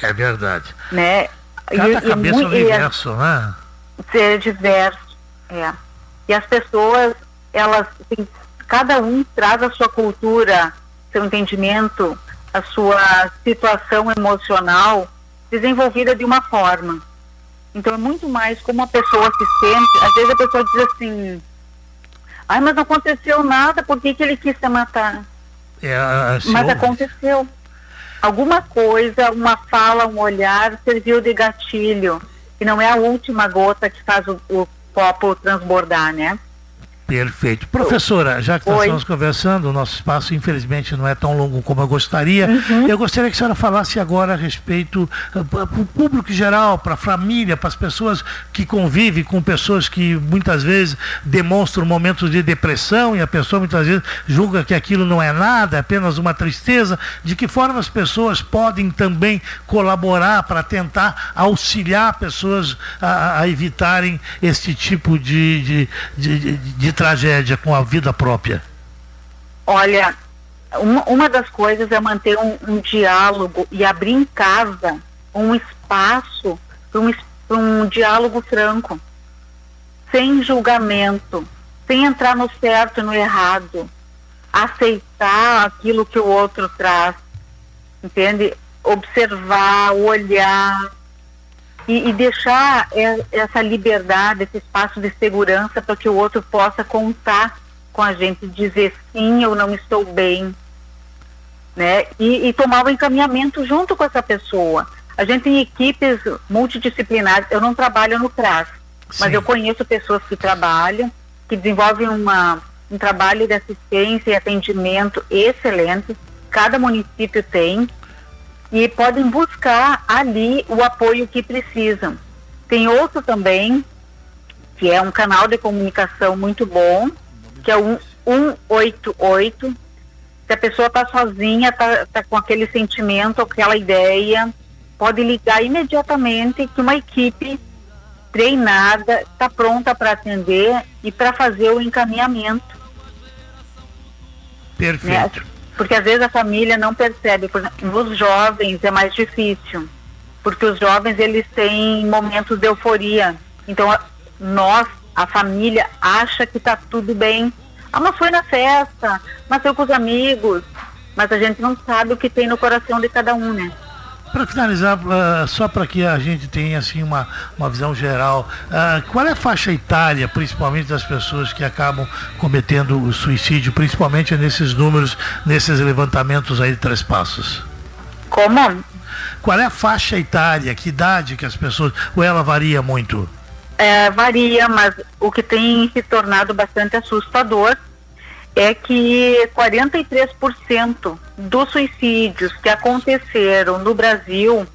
É verdade. Né? Cada e, cabeça e, é um universo, e, né? Ser diverso, é. E as pessoas, elas, assim, cada um traz a sua cultura seu entendimento, a sua situação emocional desenvolvida de uma forma. Então é muito mais como a pessoa se sente. Às vezes a pessoa diz assim, ai, mas não aconteceu nada, por que, que ele quis se matar? É, mas aconteceu. Alguma coisa, uma fala, um olhar serviu de gatilho. E não é a última gota que faz o, o copo transbordar, né? Perfeito. Professora, já que nós estamos conversando, o nosso espaço infelizmente não é tão longo como eu gostaria. Uhum. Eu gostaria que a senhora falasse agora a respeito uh, para o público geral, para a família, para as pessoas que convivem com pessoas que muitas vezes demonstram momentos de depressão e a pessoa muitas vezes julga que aquilo não é nada, é apenas uma tristeza. De que forma as pessoas podem também colaborar para tentar auxiliar pessoas a, a evitarem esse tipo de, de, de, de tragédia com a vida própria? Olha, uma, uma das coisas é manter um, um, diálogo e abrir em casa um espaço para um, um diálogo franco. sem julgamento, sem entrar no certo e no errado, aceitar aquilo que o outro traz, entende? Observar, olhar e, e deixar essa liberdade, esse espaço de segurança para que o outro possa contar com a gente, dizer sim, eu não estou bem, né? E, e tomar o encaminhamento junto com essa pessoa. A gente tem equipes multidisciplinares, eu não trabalho no CRAS, mas eu conheço pessoas que trabalham, que desenvolvem uma, um trabalho de assistência e atendimento excelente. Cada município tem e podem buscar ali o apoio que precisam. Tem outro também, que é um canal de comunicação muito bom, que é o 188. Se a pessoa está sozinha, está tá com aquele sentimento, aquela ideia, pode ligar imediatamente que uma equipe treinada está pronta para atender e para fazer o encaminhamento. Perfeito. Né? Porque às vezes a família não percebe. Por exemplo, nos jovens é mais difícil, porque os jovens eles têm momentos de euforia. Então nós, a família, acha que está tudo bem. Ah, mas foi na festa, mas foi com os amigos. Mas a gente não sabe o que tem no coração de cada um, né? Para finalizar, uh, só para que a gente tenha assim uma, uma visão geral, uh, qual é a faixa etária, principalmente das pessoas que acabam cometendo o suicídio, principalmente nesses números, nesses levantamentos aí de três passos? Como? Qual é a faixa etária, que idade que as pessoas, ou ela varia muito? É, varia, mas o que tem se tornado bastante assustador é que 43% dos suicídios que aconteceram no Brasil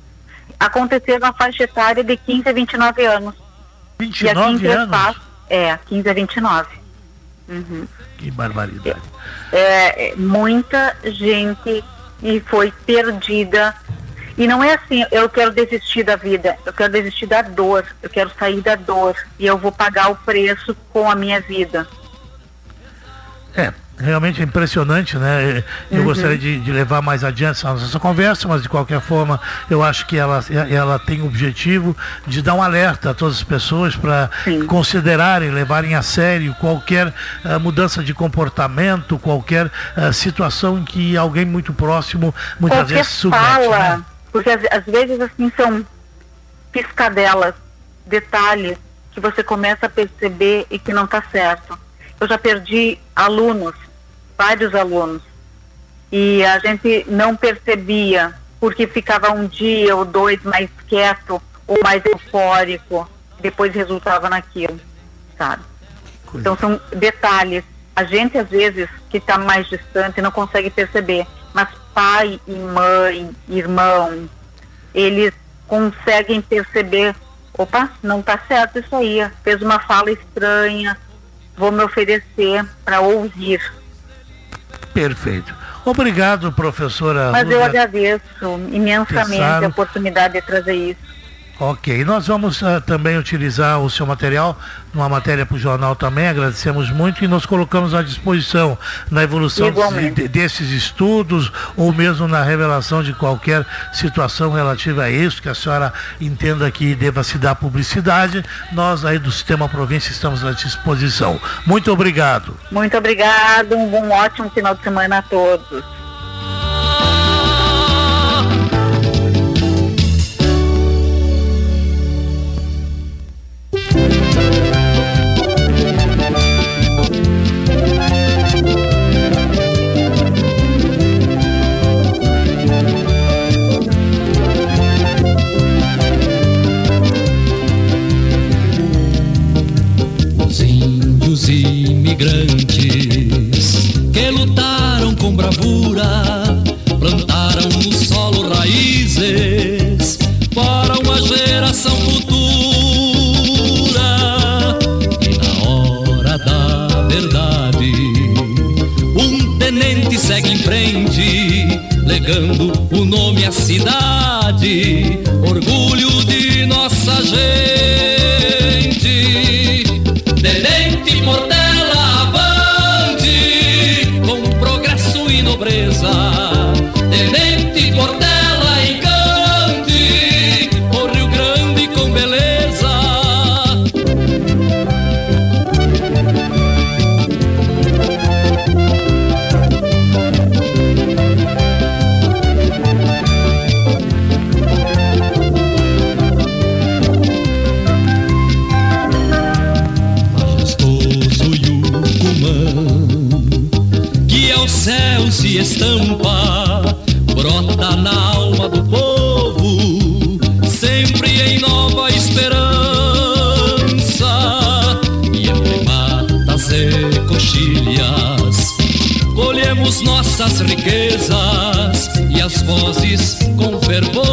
aconteceram na faixa etária de 15 a 29 anos. 29 e anos? é, 15 a 29. Uhum. Que barbaridade. É, é, muita gente e foi perdida. E não é assim, eu quero desistir da vida, eu quero desistir da dor, eu quero sair da dor e eu vou pagar o preço com a minha vida. É, realmente é impressionante, né? Eu uhum. gostaria de, de, levar mais adiante essa nossa conversa, mas de qualquer forma eu acho que ela, ela tem o objetivo de dar um alerta a todas as pessoas para considerarem, levarem a sério qualquer uh, mudança de comportamento, qualquer uh, situação em que alguém muito próximo muitas qualquer vezes submete. Fala, né? Porque às vezes assim são piscadelas, detalhes que você começa a perceber e que não está certo eu já perdi alunos, vários alunos, e a gente não percebia porque ficava um dia ou dois mais quieto ou mais eufórico, depois resultava naquilo, sabe? Então são detalhes. A gente às vezes que está mais distante não consegue perceber, mas pai e mãe, irmão, eles conseguem perceber, opa, não está certo isso aí, fez uma fala estranha, vou me oferecer para ouvir. Perfeito. Obrigado, professora. Mas eu agradeço imensamente a oportunidade de trazer isso. Ok, nós vamos uh, também utilizar o seu material numa matéria para o jornal também, agradecemos muito e nos colocamos à disposição na evolução de, desses estudos ou mesmo na revelação de qualquer situação relativa a isso, que a senhora entenda que deva se dar publicidade. Nós aí do Sistema Província estamos à disposição. Muito obrigado. Muito obrigado, um bom ótimo final de semana a todos. Legando o nome à cidade, orgulho de nossa gente. Tenente Portela avante, com progresso e nobreza. Riquezas e as vozes com fervor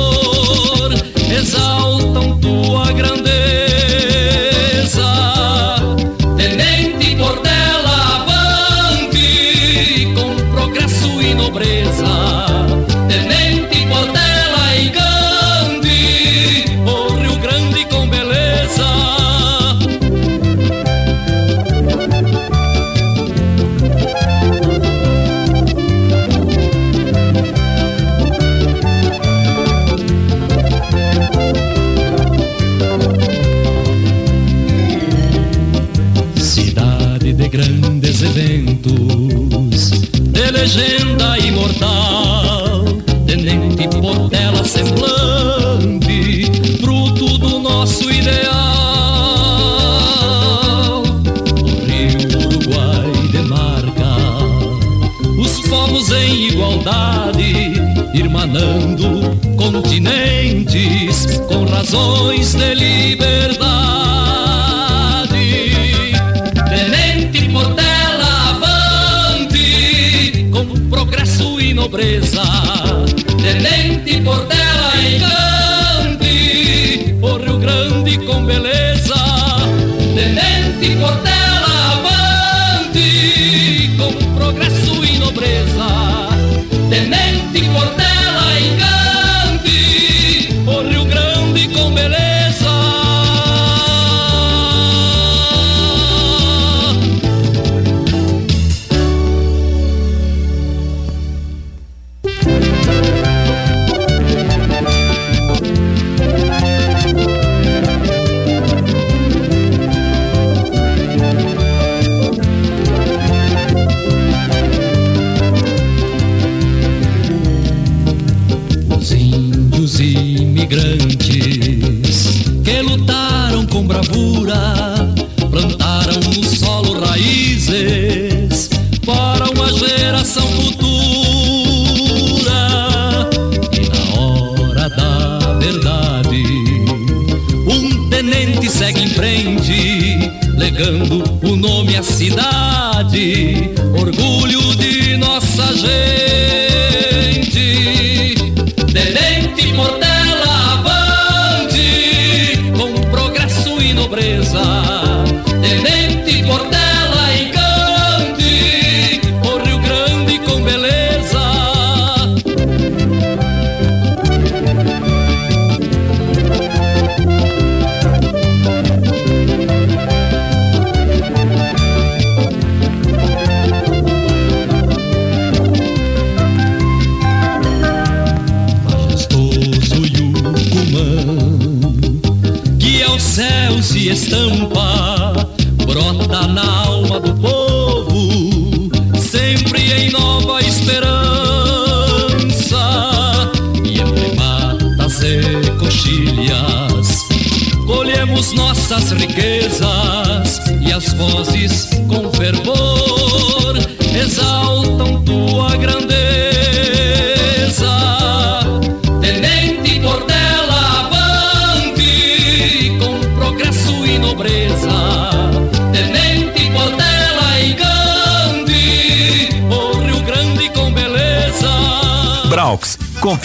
nossa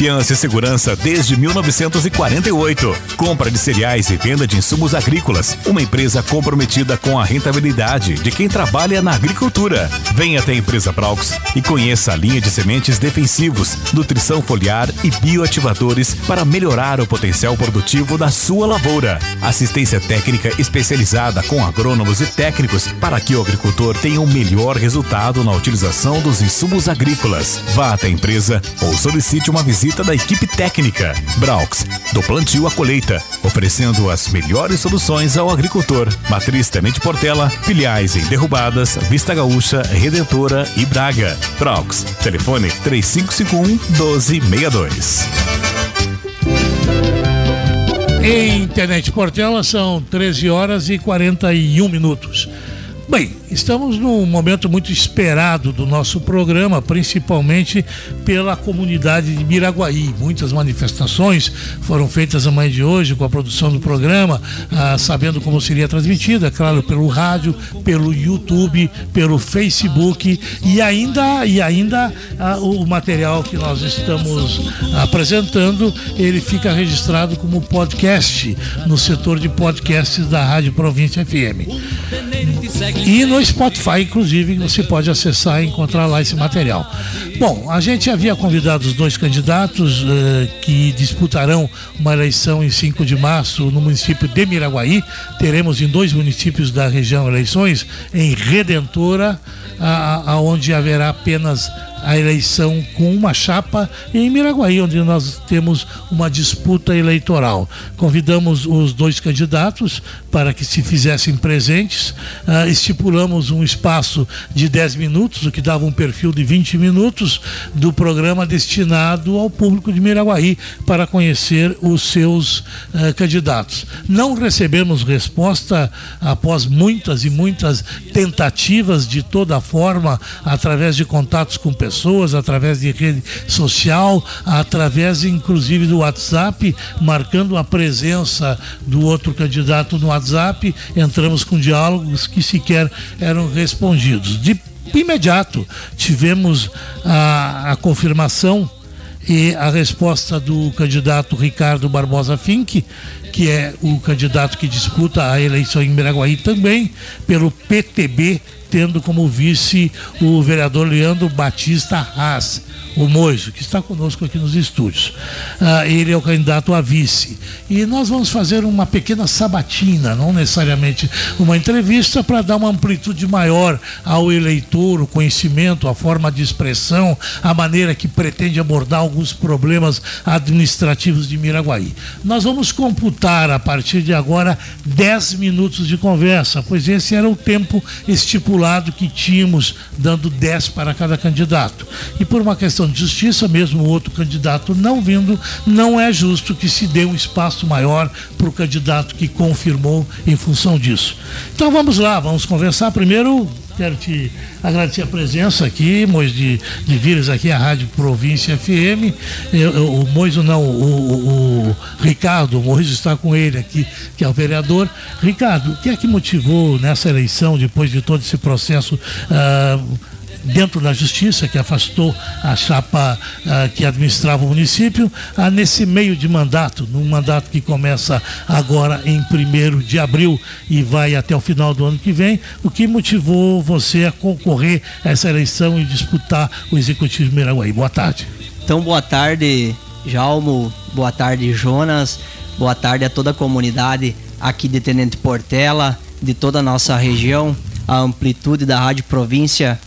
confiança e segurança desde 1948. Compra de cereais e venda de insumos agrícolas. Uma empresa comprometida com a rentabilidade de quem trabalha na agricultura. Venha até a empresa Braux e conheça a linha de sementes defensivos, nutrição foliar e bioativadores para melhorar o potencial produtivo da sua lavoura. Assistência técnica especializada com agrônomos e técnicos para que o agricultor tenha o um melhor resultado na utilização dos insumos agrícolas. Vá até a empresa ou solicite uma visita da equipe técnica. Braux, do plantio à colheita, oferecendo as melhores soluções ao agricultor. Matriz Tenente Portela, filiais em Derrubadas, Vista Gaúcha, Redentora e Braga. Braux, telefone 3551 1262. Em Internet Portela são 13 horas e 41 minutos. Bem, estamos num momento muito esperado do nosso programa, principalmente pela comunidade de Miraguaí. Muitas manifestações foram feitas amanhã de hoje com a produção do programa, ah, sabendo como seria transmitida, claro, pelo rádio, pelo YouTube, pelo Facebook e ainda, e ainda ah, o material que nós estamos apresentando, ele fica registrado como podcast no setor de podcasts da Rádio Província FM. E no Spotify, inclusive, você pode acessar e encontrar lá esse material. Bom, a gente havia convidado os dois candidatos eh, que disputarão uma eleição em 5 de março no município de Miraguaí. Teremos em dois municípios da região eleições, em Redentora, aonde haverá apenas a eleição com uma chapa em Miraguaí, onde nós temos uma disputa eleitoral. Convidamos os dois candidatos para que se fizessem presentes, uh, estipulamos um espaço de 10 minutos, o que dava um perfil de 20 minutos do programa destinado ao público de Miraguaí para conhecer os seus uh, candidatos. Não recebemos resposta após muitas e muitas tentativas de toda forma, através de contatos com pessoas pessoas através de rede social, através inclusive do WhatsApp, marcando a presença do outro candidato no WhatsApp, entramos com diálogos que sequer eram respondidos. De imediato tivemos a, a confirmação e a resposta do candidato Ricardo Barbosa Fink, que é o candidato que disputa a eleição em Miraguaí também, pelo PTB tendo como vice o vereador Leandro Batista Haas o Moiso, que está conosco aqui nos estúdios. Ah, ele é o candidato a vice. E nós vamos fazer uma pequena sabatina, não necessariamente uma entrevista, para dar uma amplitude maior ao eleitor, o conhecimento, a forma de expressão, a maneira que pretende abordar alguns problemas administrativos de Miraguaí. Nós vamos computar a partir de agora 10 minutos de conversa, pois esse era o tempo estipulado que tínhamos, dando 10 para cada candidato. E por uma questão de justiça, mesmo o outro candidato não vindo, não é justo que se dê um espaço maior para o candidato que confirmou em função disso. Então vamos lá, vamos conversar. Primeiro, quero te agradecer a presença aqui, Mois de, de aqui, a Rádio Província FM. Eu, eu, o não, o, o, o Ricardo, o Moiso está com ele aqui, que é o vereador. Ricardo, o que é que motivou nessa eleição, depois de todo esse processo? Uh, dentro da justiça, que afastou a chapa uh, que administrava o município, uh, nesse meio de mandato, num mandato que começa agora em 1 de abril e vai até o final do ano que vem, o que motivou você a concorrer a essa eleição e disputar o Executivo de Miraguaí. Boa tarde. Então, boa tarde, Jalmo, boa tarde, Jonas, boa tarde a toda a comunidade aqui de Tenente Portela, de toda a nossa região, a amplitude da Rádio Província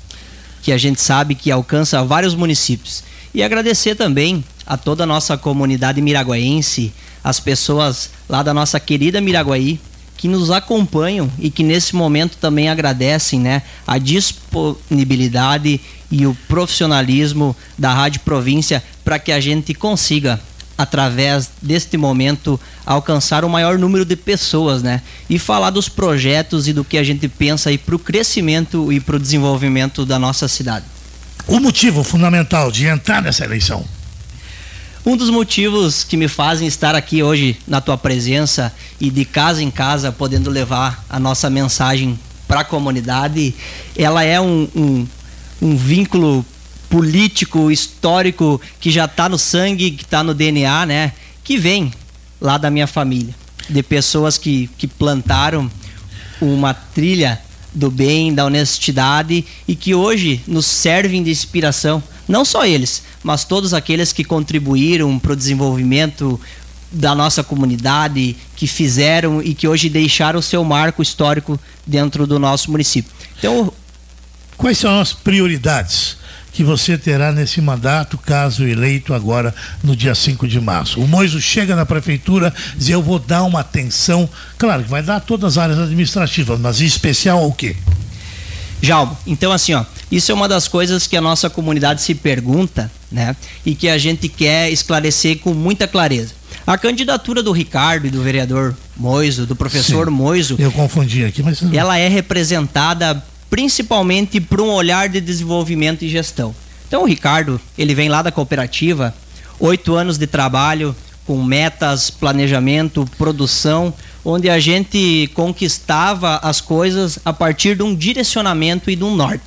que a gente sabe que alcança vários municípios. E agradecer também a toda a nossa comunidade miraguaense, as pessoas lá da nossa querida Miraguaí, que nos acompanham e que nesse momento também agradecem né, a disponibilidade e o profissionalismo da Rádio Província para que a gente consiga através deste momento alcançar o maior número de pessoas, né? E falar dos projetos e do que a gente pensa aí para o crescimento e para o desenvolvimento da nossa cidade. O motivo fundamental de entrar nessa eleição? Um dos motivos que me fazem estar aqui hoje na tua presença e de casa em casa podendo levar a nossa mensagem para a comunidade, ela é um, um, um vínculo político, histórico, que já está no sangue, que está no DNA, né? Que vem lá da minha família. De pessoas que, que plantaram uma trilha do bem, da honestidade e que hoje nos servem de inspiração. Não só eles, mas todos aqueles que contribuíram para o desenvolvimento da nossa comunidade, que fizeram e que hoje deixaram o seu marco histórico dentro do nosso município. Então, quais são as prioridades que você terá nesse mandato, caso eleito agora no dia 5 de março. O Moiso chega na prefeitura e diz: Eu vou dar uma atenção, claro que vai dar todas as áreas administrativas, mas em especial ao quê? Jalmo, então assim, ó, isso é uma das coisas que a nossa comunidade se pergunta, né? E que a gente quer esclarecer com muita clareza. A candidatura do Ricardo e do vereador Moiso, do professor Sim. Moiso, Eu confundi aqui, mas. ela é representada principalmente por um olhar de desenvolvimento e gestão. Então o Ricardo, ele vem lá da cooperativa, oito anos de trabalho com metas, planejamento, produção, onde a gente conquistava as coisas a partir de um direcionamento e de um norte.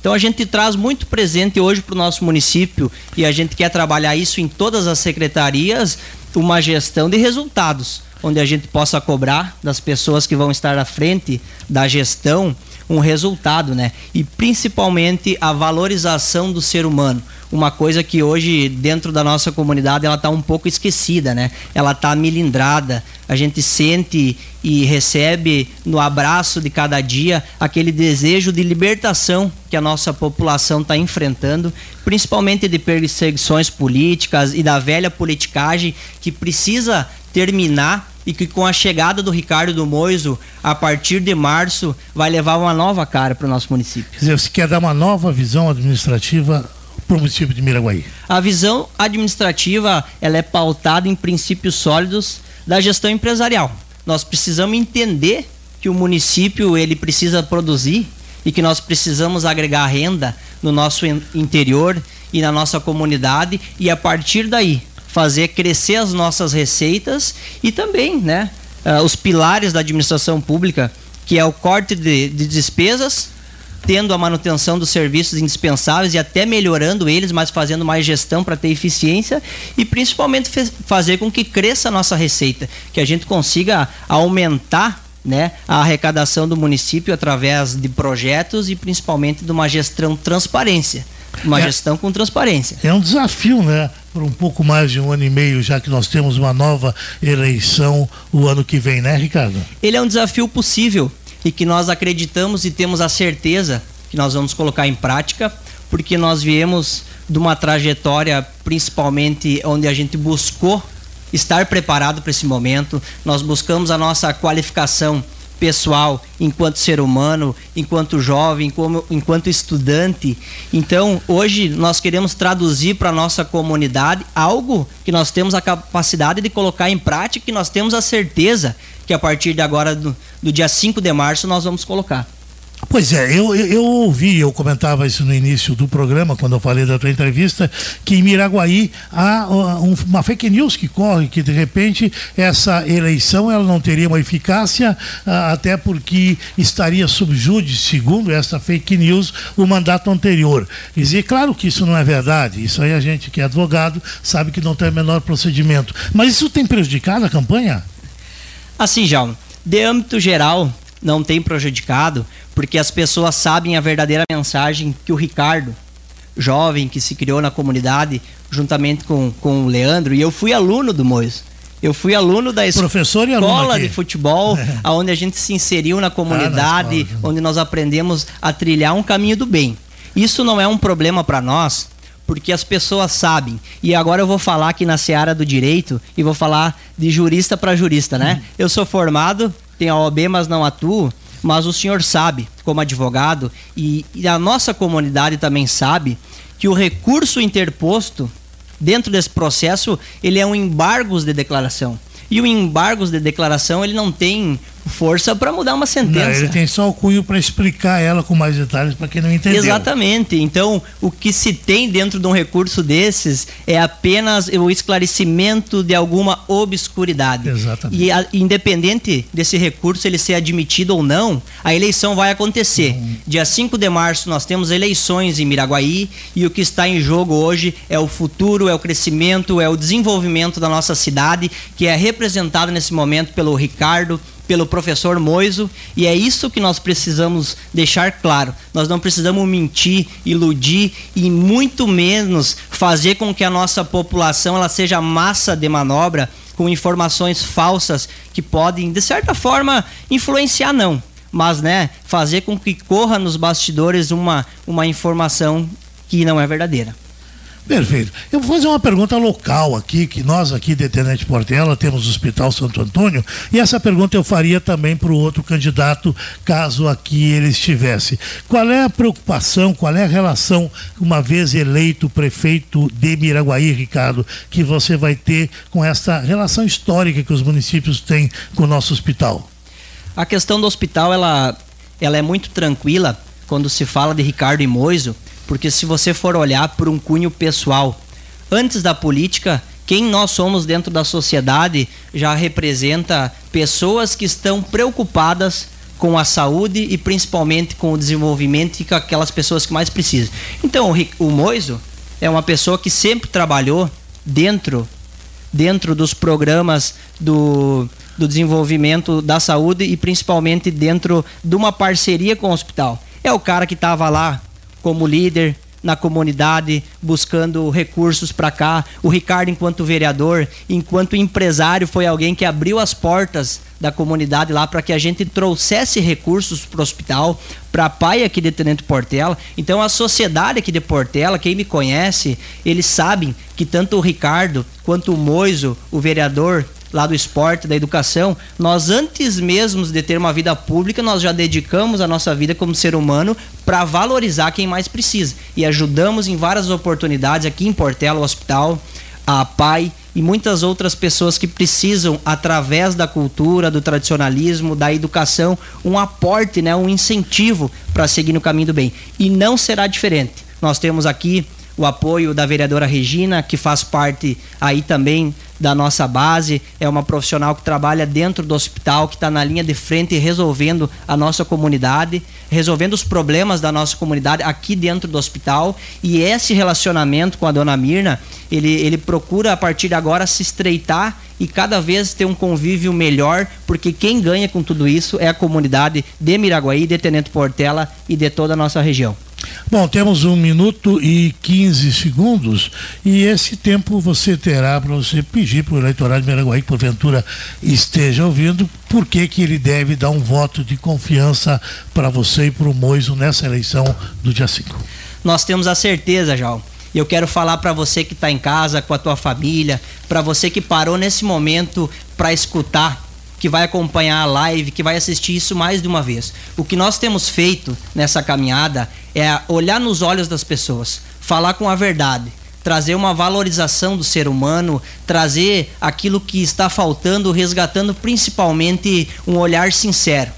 Então a gente traz muito presente hoje para o nosso município e a gente quer trabalhar isso em todas as secretarias, uma gestão de resultados, onde a gente possa cobrar das pessoas que vão estar à frente da gestão um resultado, né? E principalmente a valorização do ser humano. Uma coisa que hoje dentro da nossa comunidade ela está um pouco esquecida, né? Ela está milindrada. A gente sente e recebe no abraço de cada dia aquele desejo de libertação que a nossa população está enfrentando, principalmente de perseguições políticas e da velha politicagem que precisa terminar e que com a chegada do Ricardo do Moiso, a partir de março, vai levar uma nova cara para o nosso município. Quer dizer, você quer dar uma nova visão administrativa para o município de Miraguaí? A visão administrativa ela é pautada em princípios sólidos da gestão empresarial. Nós precisamos entender que o município ele precisa produzir e que nós precisamos agregar renda no nosso in- interior e na nossa comunidade e a partir daí fazer crescer as nossas receitas e também, né, ah, os pilares da administração pública, que é o corte de, de despesas, tendo a manutenção dos serviços indispensáveis e até melhorando eles, mas fazendo mais gestão para ter eficiência e principalmente fazer com que cresça a nossa receita, que a gente consiga aumentar né, a arrecadação do município através de projetos e principalmente de uma gestão transparência, uma É. gestão com transparência. É um desafio, né? Por um pouco mais de um ano e meio, já que nós temos uma nova eleição o ano que vem, né, Ricardo? ele é um desafio possível e que nós acreditamos e temos a certeza que nós vamos colocar em prática, porque nós viemos de uma trajetória, principalmente onde a gente buscou estar preparado para esse momento, nós buscamos a nossa qualificação pessoal enquanto ser humano, enquanto jovem, como, enquanto estudante. Então, hoje nós queremos traduzir para a nossa comunidade algo que nós temos a capacidade de colocar em prática e nós temos a certeza que a partir de agora, do, do dia 5 de março, nós vamos colocar. Pois é, eu, eu, ouvi, eu comentava isso no início do programa, quando eu falei da tua entrevista, que em Miraguaí há uh, um- uma fake news que corre, que de repente essa eleição ela não teria uma eficácia, ah, até porque estaria sob júdice, segundo essa fake news, o mandato anterior. Dizer, claro que isso não é verdade, isso aí a gente que é advogado sabe que não tem o menor procedimento. Mas isso tem prejudicado a campanha? Assim, Jalma, de âmbito geral, não tem prejudicado, porque as pessoas sabem a verdadeira mensagem que o Ricardo, jovem que se criou na comunidade, juntamente com, com o Leandro, e eu fui aluno do Mois. Eu fui aluno da Professor escola de futebol, (laughs) aonde a gente se inseriu na comunidade, escola. onde nós aprendemos a trilhar um caminho do bem. Isso não é um problema para nós, porque as pessoas sabem. E agora eu vou falar aqui na seara do direito e vou falar de jurista para jurista, né? Eu sou formado, tenho a OAB, mas não atuo. Mas o senhor sabe, como advogado, e, e a nossa comunidade também sabe, que o recurso interposto dentro desse processo, ele é um embargos de declaração. E o embargos de declaração, ele não tem força para mudar uma Não, sentença. ele tem só o cunho para explicar ela com mais detalhes para quem não entendeu. Exatamente. Então, o que se tem dentro de um recurso desses é apenas o esclarecimento de alguma obscuridade. Exatamente. E a- independente desse recurso ele ser admitido ou não, a eleição vai acontecer. Uhum. Dia 5 de março nós temos eleições em Miraguaí e o que está em jogo hoje é o futuro, é o crescimento, é o desenvolvimento da nossa cidade, que é representado nesse momento pelo Ricardo, pelo professor Moiso, e é isso que nós precisamos deixar claro. Nós não precisamos mentir, iludir e muito menos fazer com que a nossa população ela seja massa de manobra com informações falsas que podem, de certa forma, influenciar não, mas né, fazer com que corra nos bastidores uma, uma informação que não é verdadeira. Perfeito. Eu vou fazer uma pergunta local aqui, que nós aqui de Tenente Portela temos o Hospital Santo Antônio, e essa pergunta eu faria também para o outro candidato, caso aqui ele estivesse. Qual é a preocupação, qual é a relação, uma vez eleito prefeito de Miraguaí, Ricardo, que você vai ter com essa relação histórica que os municípios têm com o nosso hospital? A questão do hospital, ela, ela é muito tranquila quando se fala de Ricardo e Moiso, porque se você for olhar por um cunho pessoal, antes da política, quem nós somos dentro da sociedade já representa pessoas que estão preocupadas com a saúde e principalmente com o desenvolvimento e com aquelas pessoas que mais precisam. Então, o Moiso é uma pessoa que sempre trabalhou dentro dentro dos programas do, do desenvolvimento da saúde e principalmente dentro de uma parceria com o hospital. É o cara que estava lá como líder na comunidade, buscando recursos para cá. O Ricardo, enquanto vereador, enquanto empresário, foi alguém que abriu as portas da comunidade lá para que a gente trouxesse recursos para o hospital, para a pai aqui de Tenente Portela. Então a sociedade aqui de Portela, quem me conhece, eles sabem que tanto o Ricardo quanto o Moiso, o vereador, lá do esporte, da educação, nós antes mesmo de ter uma vida pública, nós já dedicamos a nossa vida como ser humano para valorizar quem mais precisa. E ajudamos em várias oportunidades aqui em Portela, o hospital, a PAI e muitas outras pessoas que precisam, através da cultura, do tradicionalismo, da educação, um aporte, né, um incentivo para seguir no caminho do bem. E não será diferente. Nós temos aqui o apoio da vereadora Regina, que faz parte aí também da nossa base, é uma profissional que trabalha dentro do hospital, que está na linha de frente resolvendo a nossa comunidade, resolvendo os problemas da nossa comunidade aqui dentro do hospital. E esse relacionamento com a dona Mirna, ele, ele procura a partir de agora se estreitar e cada vez ter um convívio melhor, porque quem ganha com tudo isso é a comunidade de Miraguaí, de Tenente Portela e de toda a nossa região. Bom, temos um minuto e 15 segundos e esse tempo você terá para você pedir para o eleitorado de Miraguaí que porventura esteja ouvindo por que, ele deve dar um voto de confiança para você e para o Moiso nessa eleição do dia 5. Nós temos a certeza. E eu quero falar para você que está em casa com a tua família, para você que parou nesse momento para escutar que vai acompanhar a live, que vai assistir isso mais de uma vez. O que nós temos feito nessa caminhada é olhar nos olhos das pessoas, falar com a verdade, trazer uma valorização do ser humano, trazer aquilo que está faltando, resgatando principalmente um olhar sincero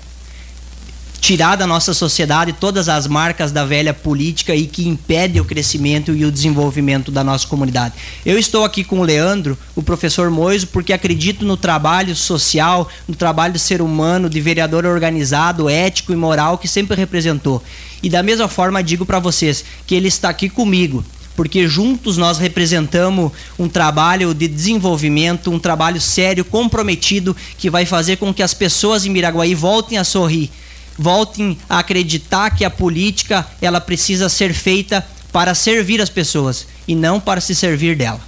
tirar da nossa sociedade todas as marcas da velha política e que impede o crescimento e o desenvolvimento da nossa comunidade. Eu estou aqui com o Leandro, o professor Moiso, porque acredito no trabalho social, no trabalho do ser humano, de vereador organizado, ético e moral que sempre representou. E da mesma forma digo para vocês que ele está aqui comigo, porque juntos nós representamos um trabalho de desenvolvimento, um trabalho sério, comprometido, que vai fazer com que as pessoas em Miraguaí voltem a sorrir voltem a acreditar que a política ela precisa ser feita para servir as pessoas e não para se servir dela.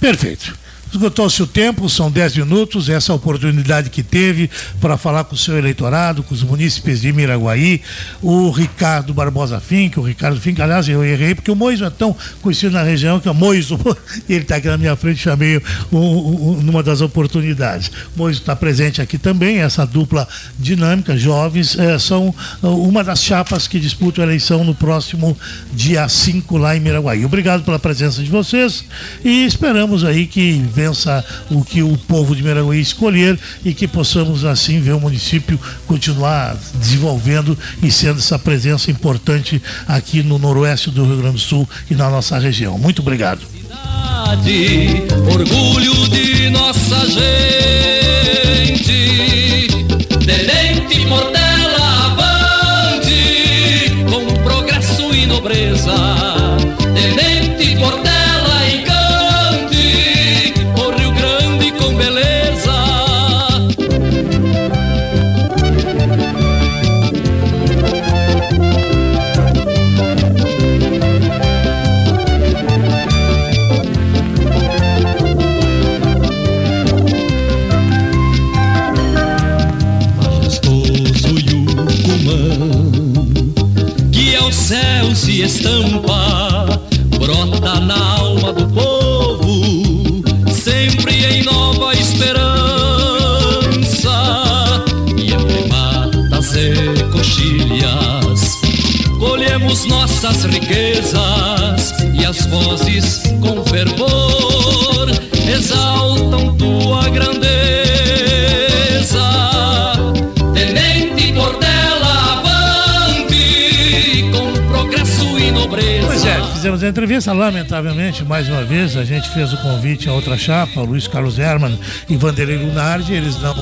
Perfeito. Esgotou-se o tempo, são 10 minutos, essa oportunidade que teve para falar com o seu eleitorado, com os munícipes de Miraguaí, o Ricardo Barbosa Fink, o Ricardo Fink, aliás, eu errei, porque o Moiso é tão conhecido na região que é o Moiso, (laughs) ele está aqui na minha frente, chamei um, um, numa das oportunidades. Moiso está presente aqui também, essa dupla dinâmica, jovens, é, são uma das chapas que disputam a eleição no próximo dia 5 lá em Miraguaí. Obrigado pela presença de vocês e esperamos aí que vença o que o povo de Miraguaí escolher e que possamos assim ver o município continuar desenvolvendo e sendo essa presença importante aqui no noroeste do Rio Grande do Sul e na nossa região. Muito obrigado. Orgulho de nossa gente, Tenente Portela avante, com progresso e nobreza. Nossas riquezas e as vozes com fervor exaltam tua grandeza. Tenente Portela, avante com progresso e nobreza. Pois é, fizemos a entrevista, lamentavelmente, mais uma vez, a gente fez o convite a outra chapa, Luiz Carlos Herman e Vanderlei Lunardi, eles não,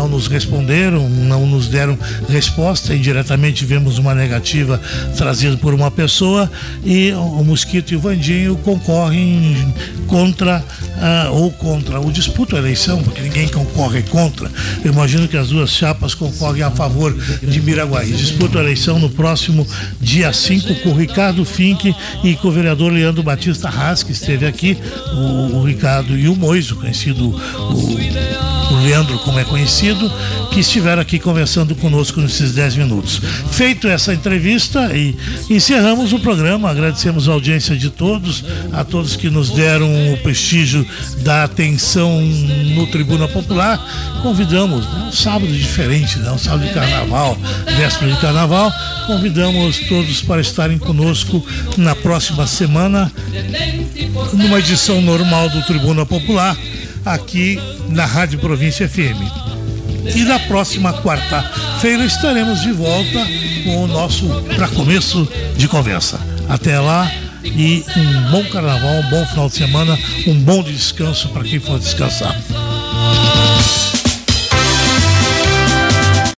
não nos responderam, não nos deram resposta, indiretamente tivemos uma negativa trazida por uma pessoa e o Mosquito e o Vandinho concorrem contra ah, ou contra o disputa a eleição, porque ninguém concorre contra. Eu imagino que as duas chapas concorrem a favor de Miraguaí. Disputa a eleição no próximo dia 5 com o Ricardo Fink e com o vereador Leandro Batista Haas, que esteve aqui, o, o Ricardo e o Moiso, conhecido o Leandro, como é conhecido, que estiveram aqui conversando conosco nesses 10 minutos. Feito essa entrevista e encerramos o programa, agradecemos a audiência de todos, a todos que nos deram o prestígio da atenção no Tribuna Popular. Convidamos, né, um sábado diferente, né, um sábado de carnaval, véspera de carnaval, convidamos todos para estarem conosco na próxima semana, numa edição normal do Tribuna Popular aqui na Rádio Província FM. E na próxima quarta-feira estaremos de volta com o nosso para começo de conversa. Até lá e um bom carnaval, um bom final de semana, um bom descanso para quem for descansar.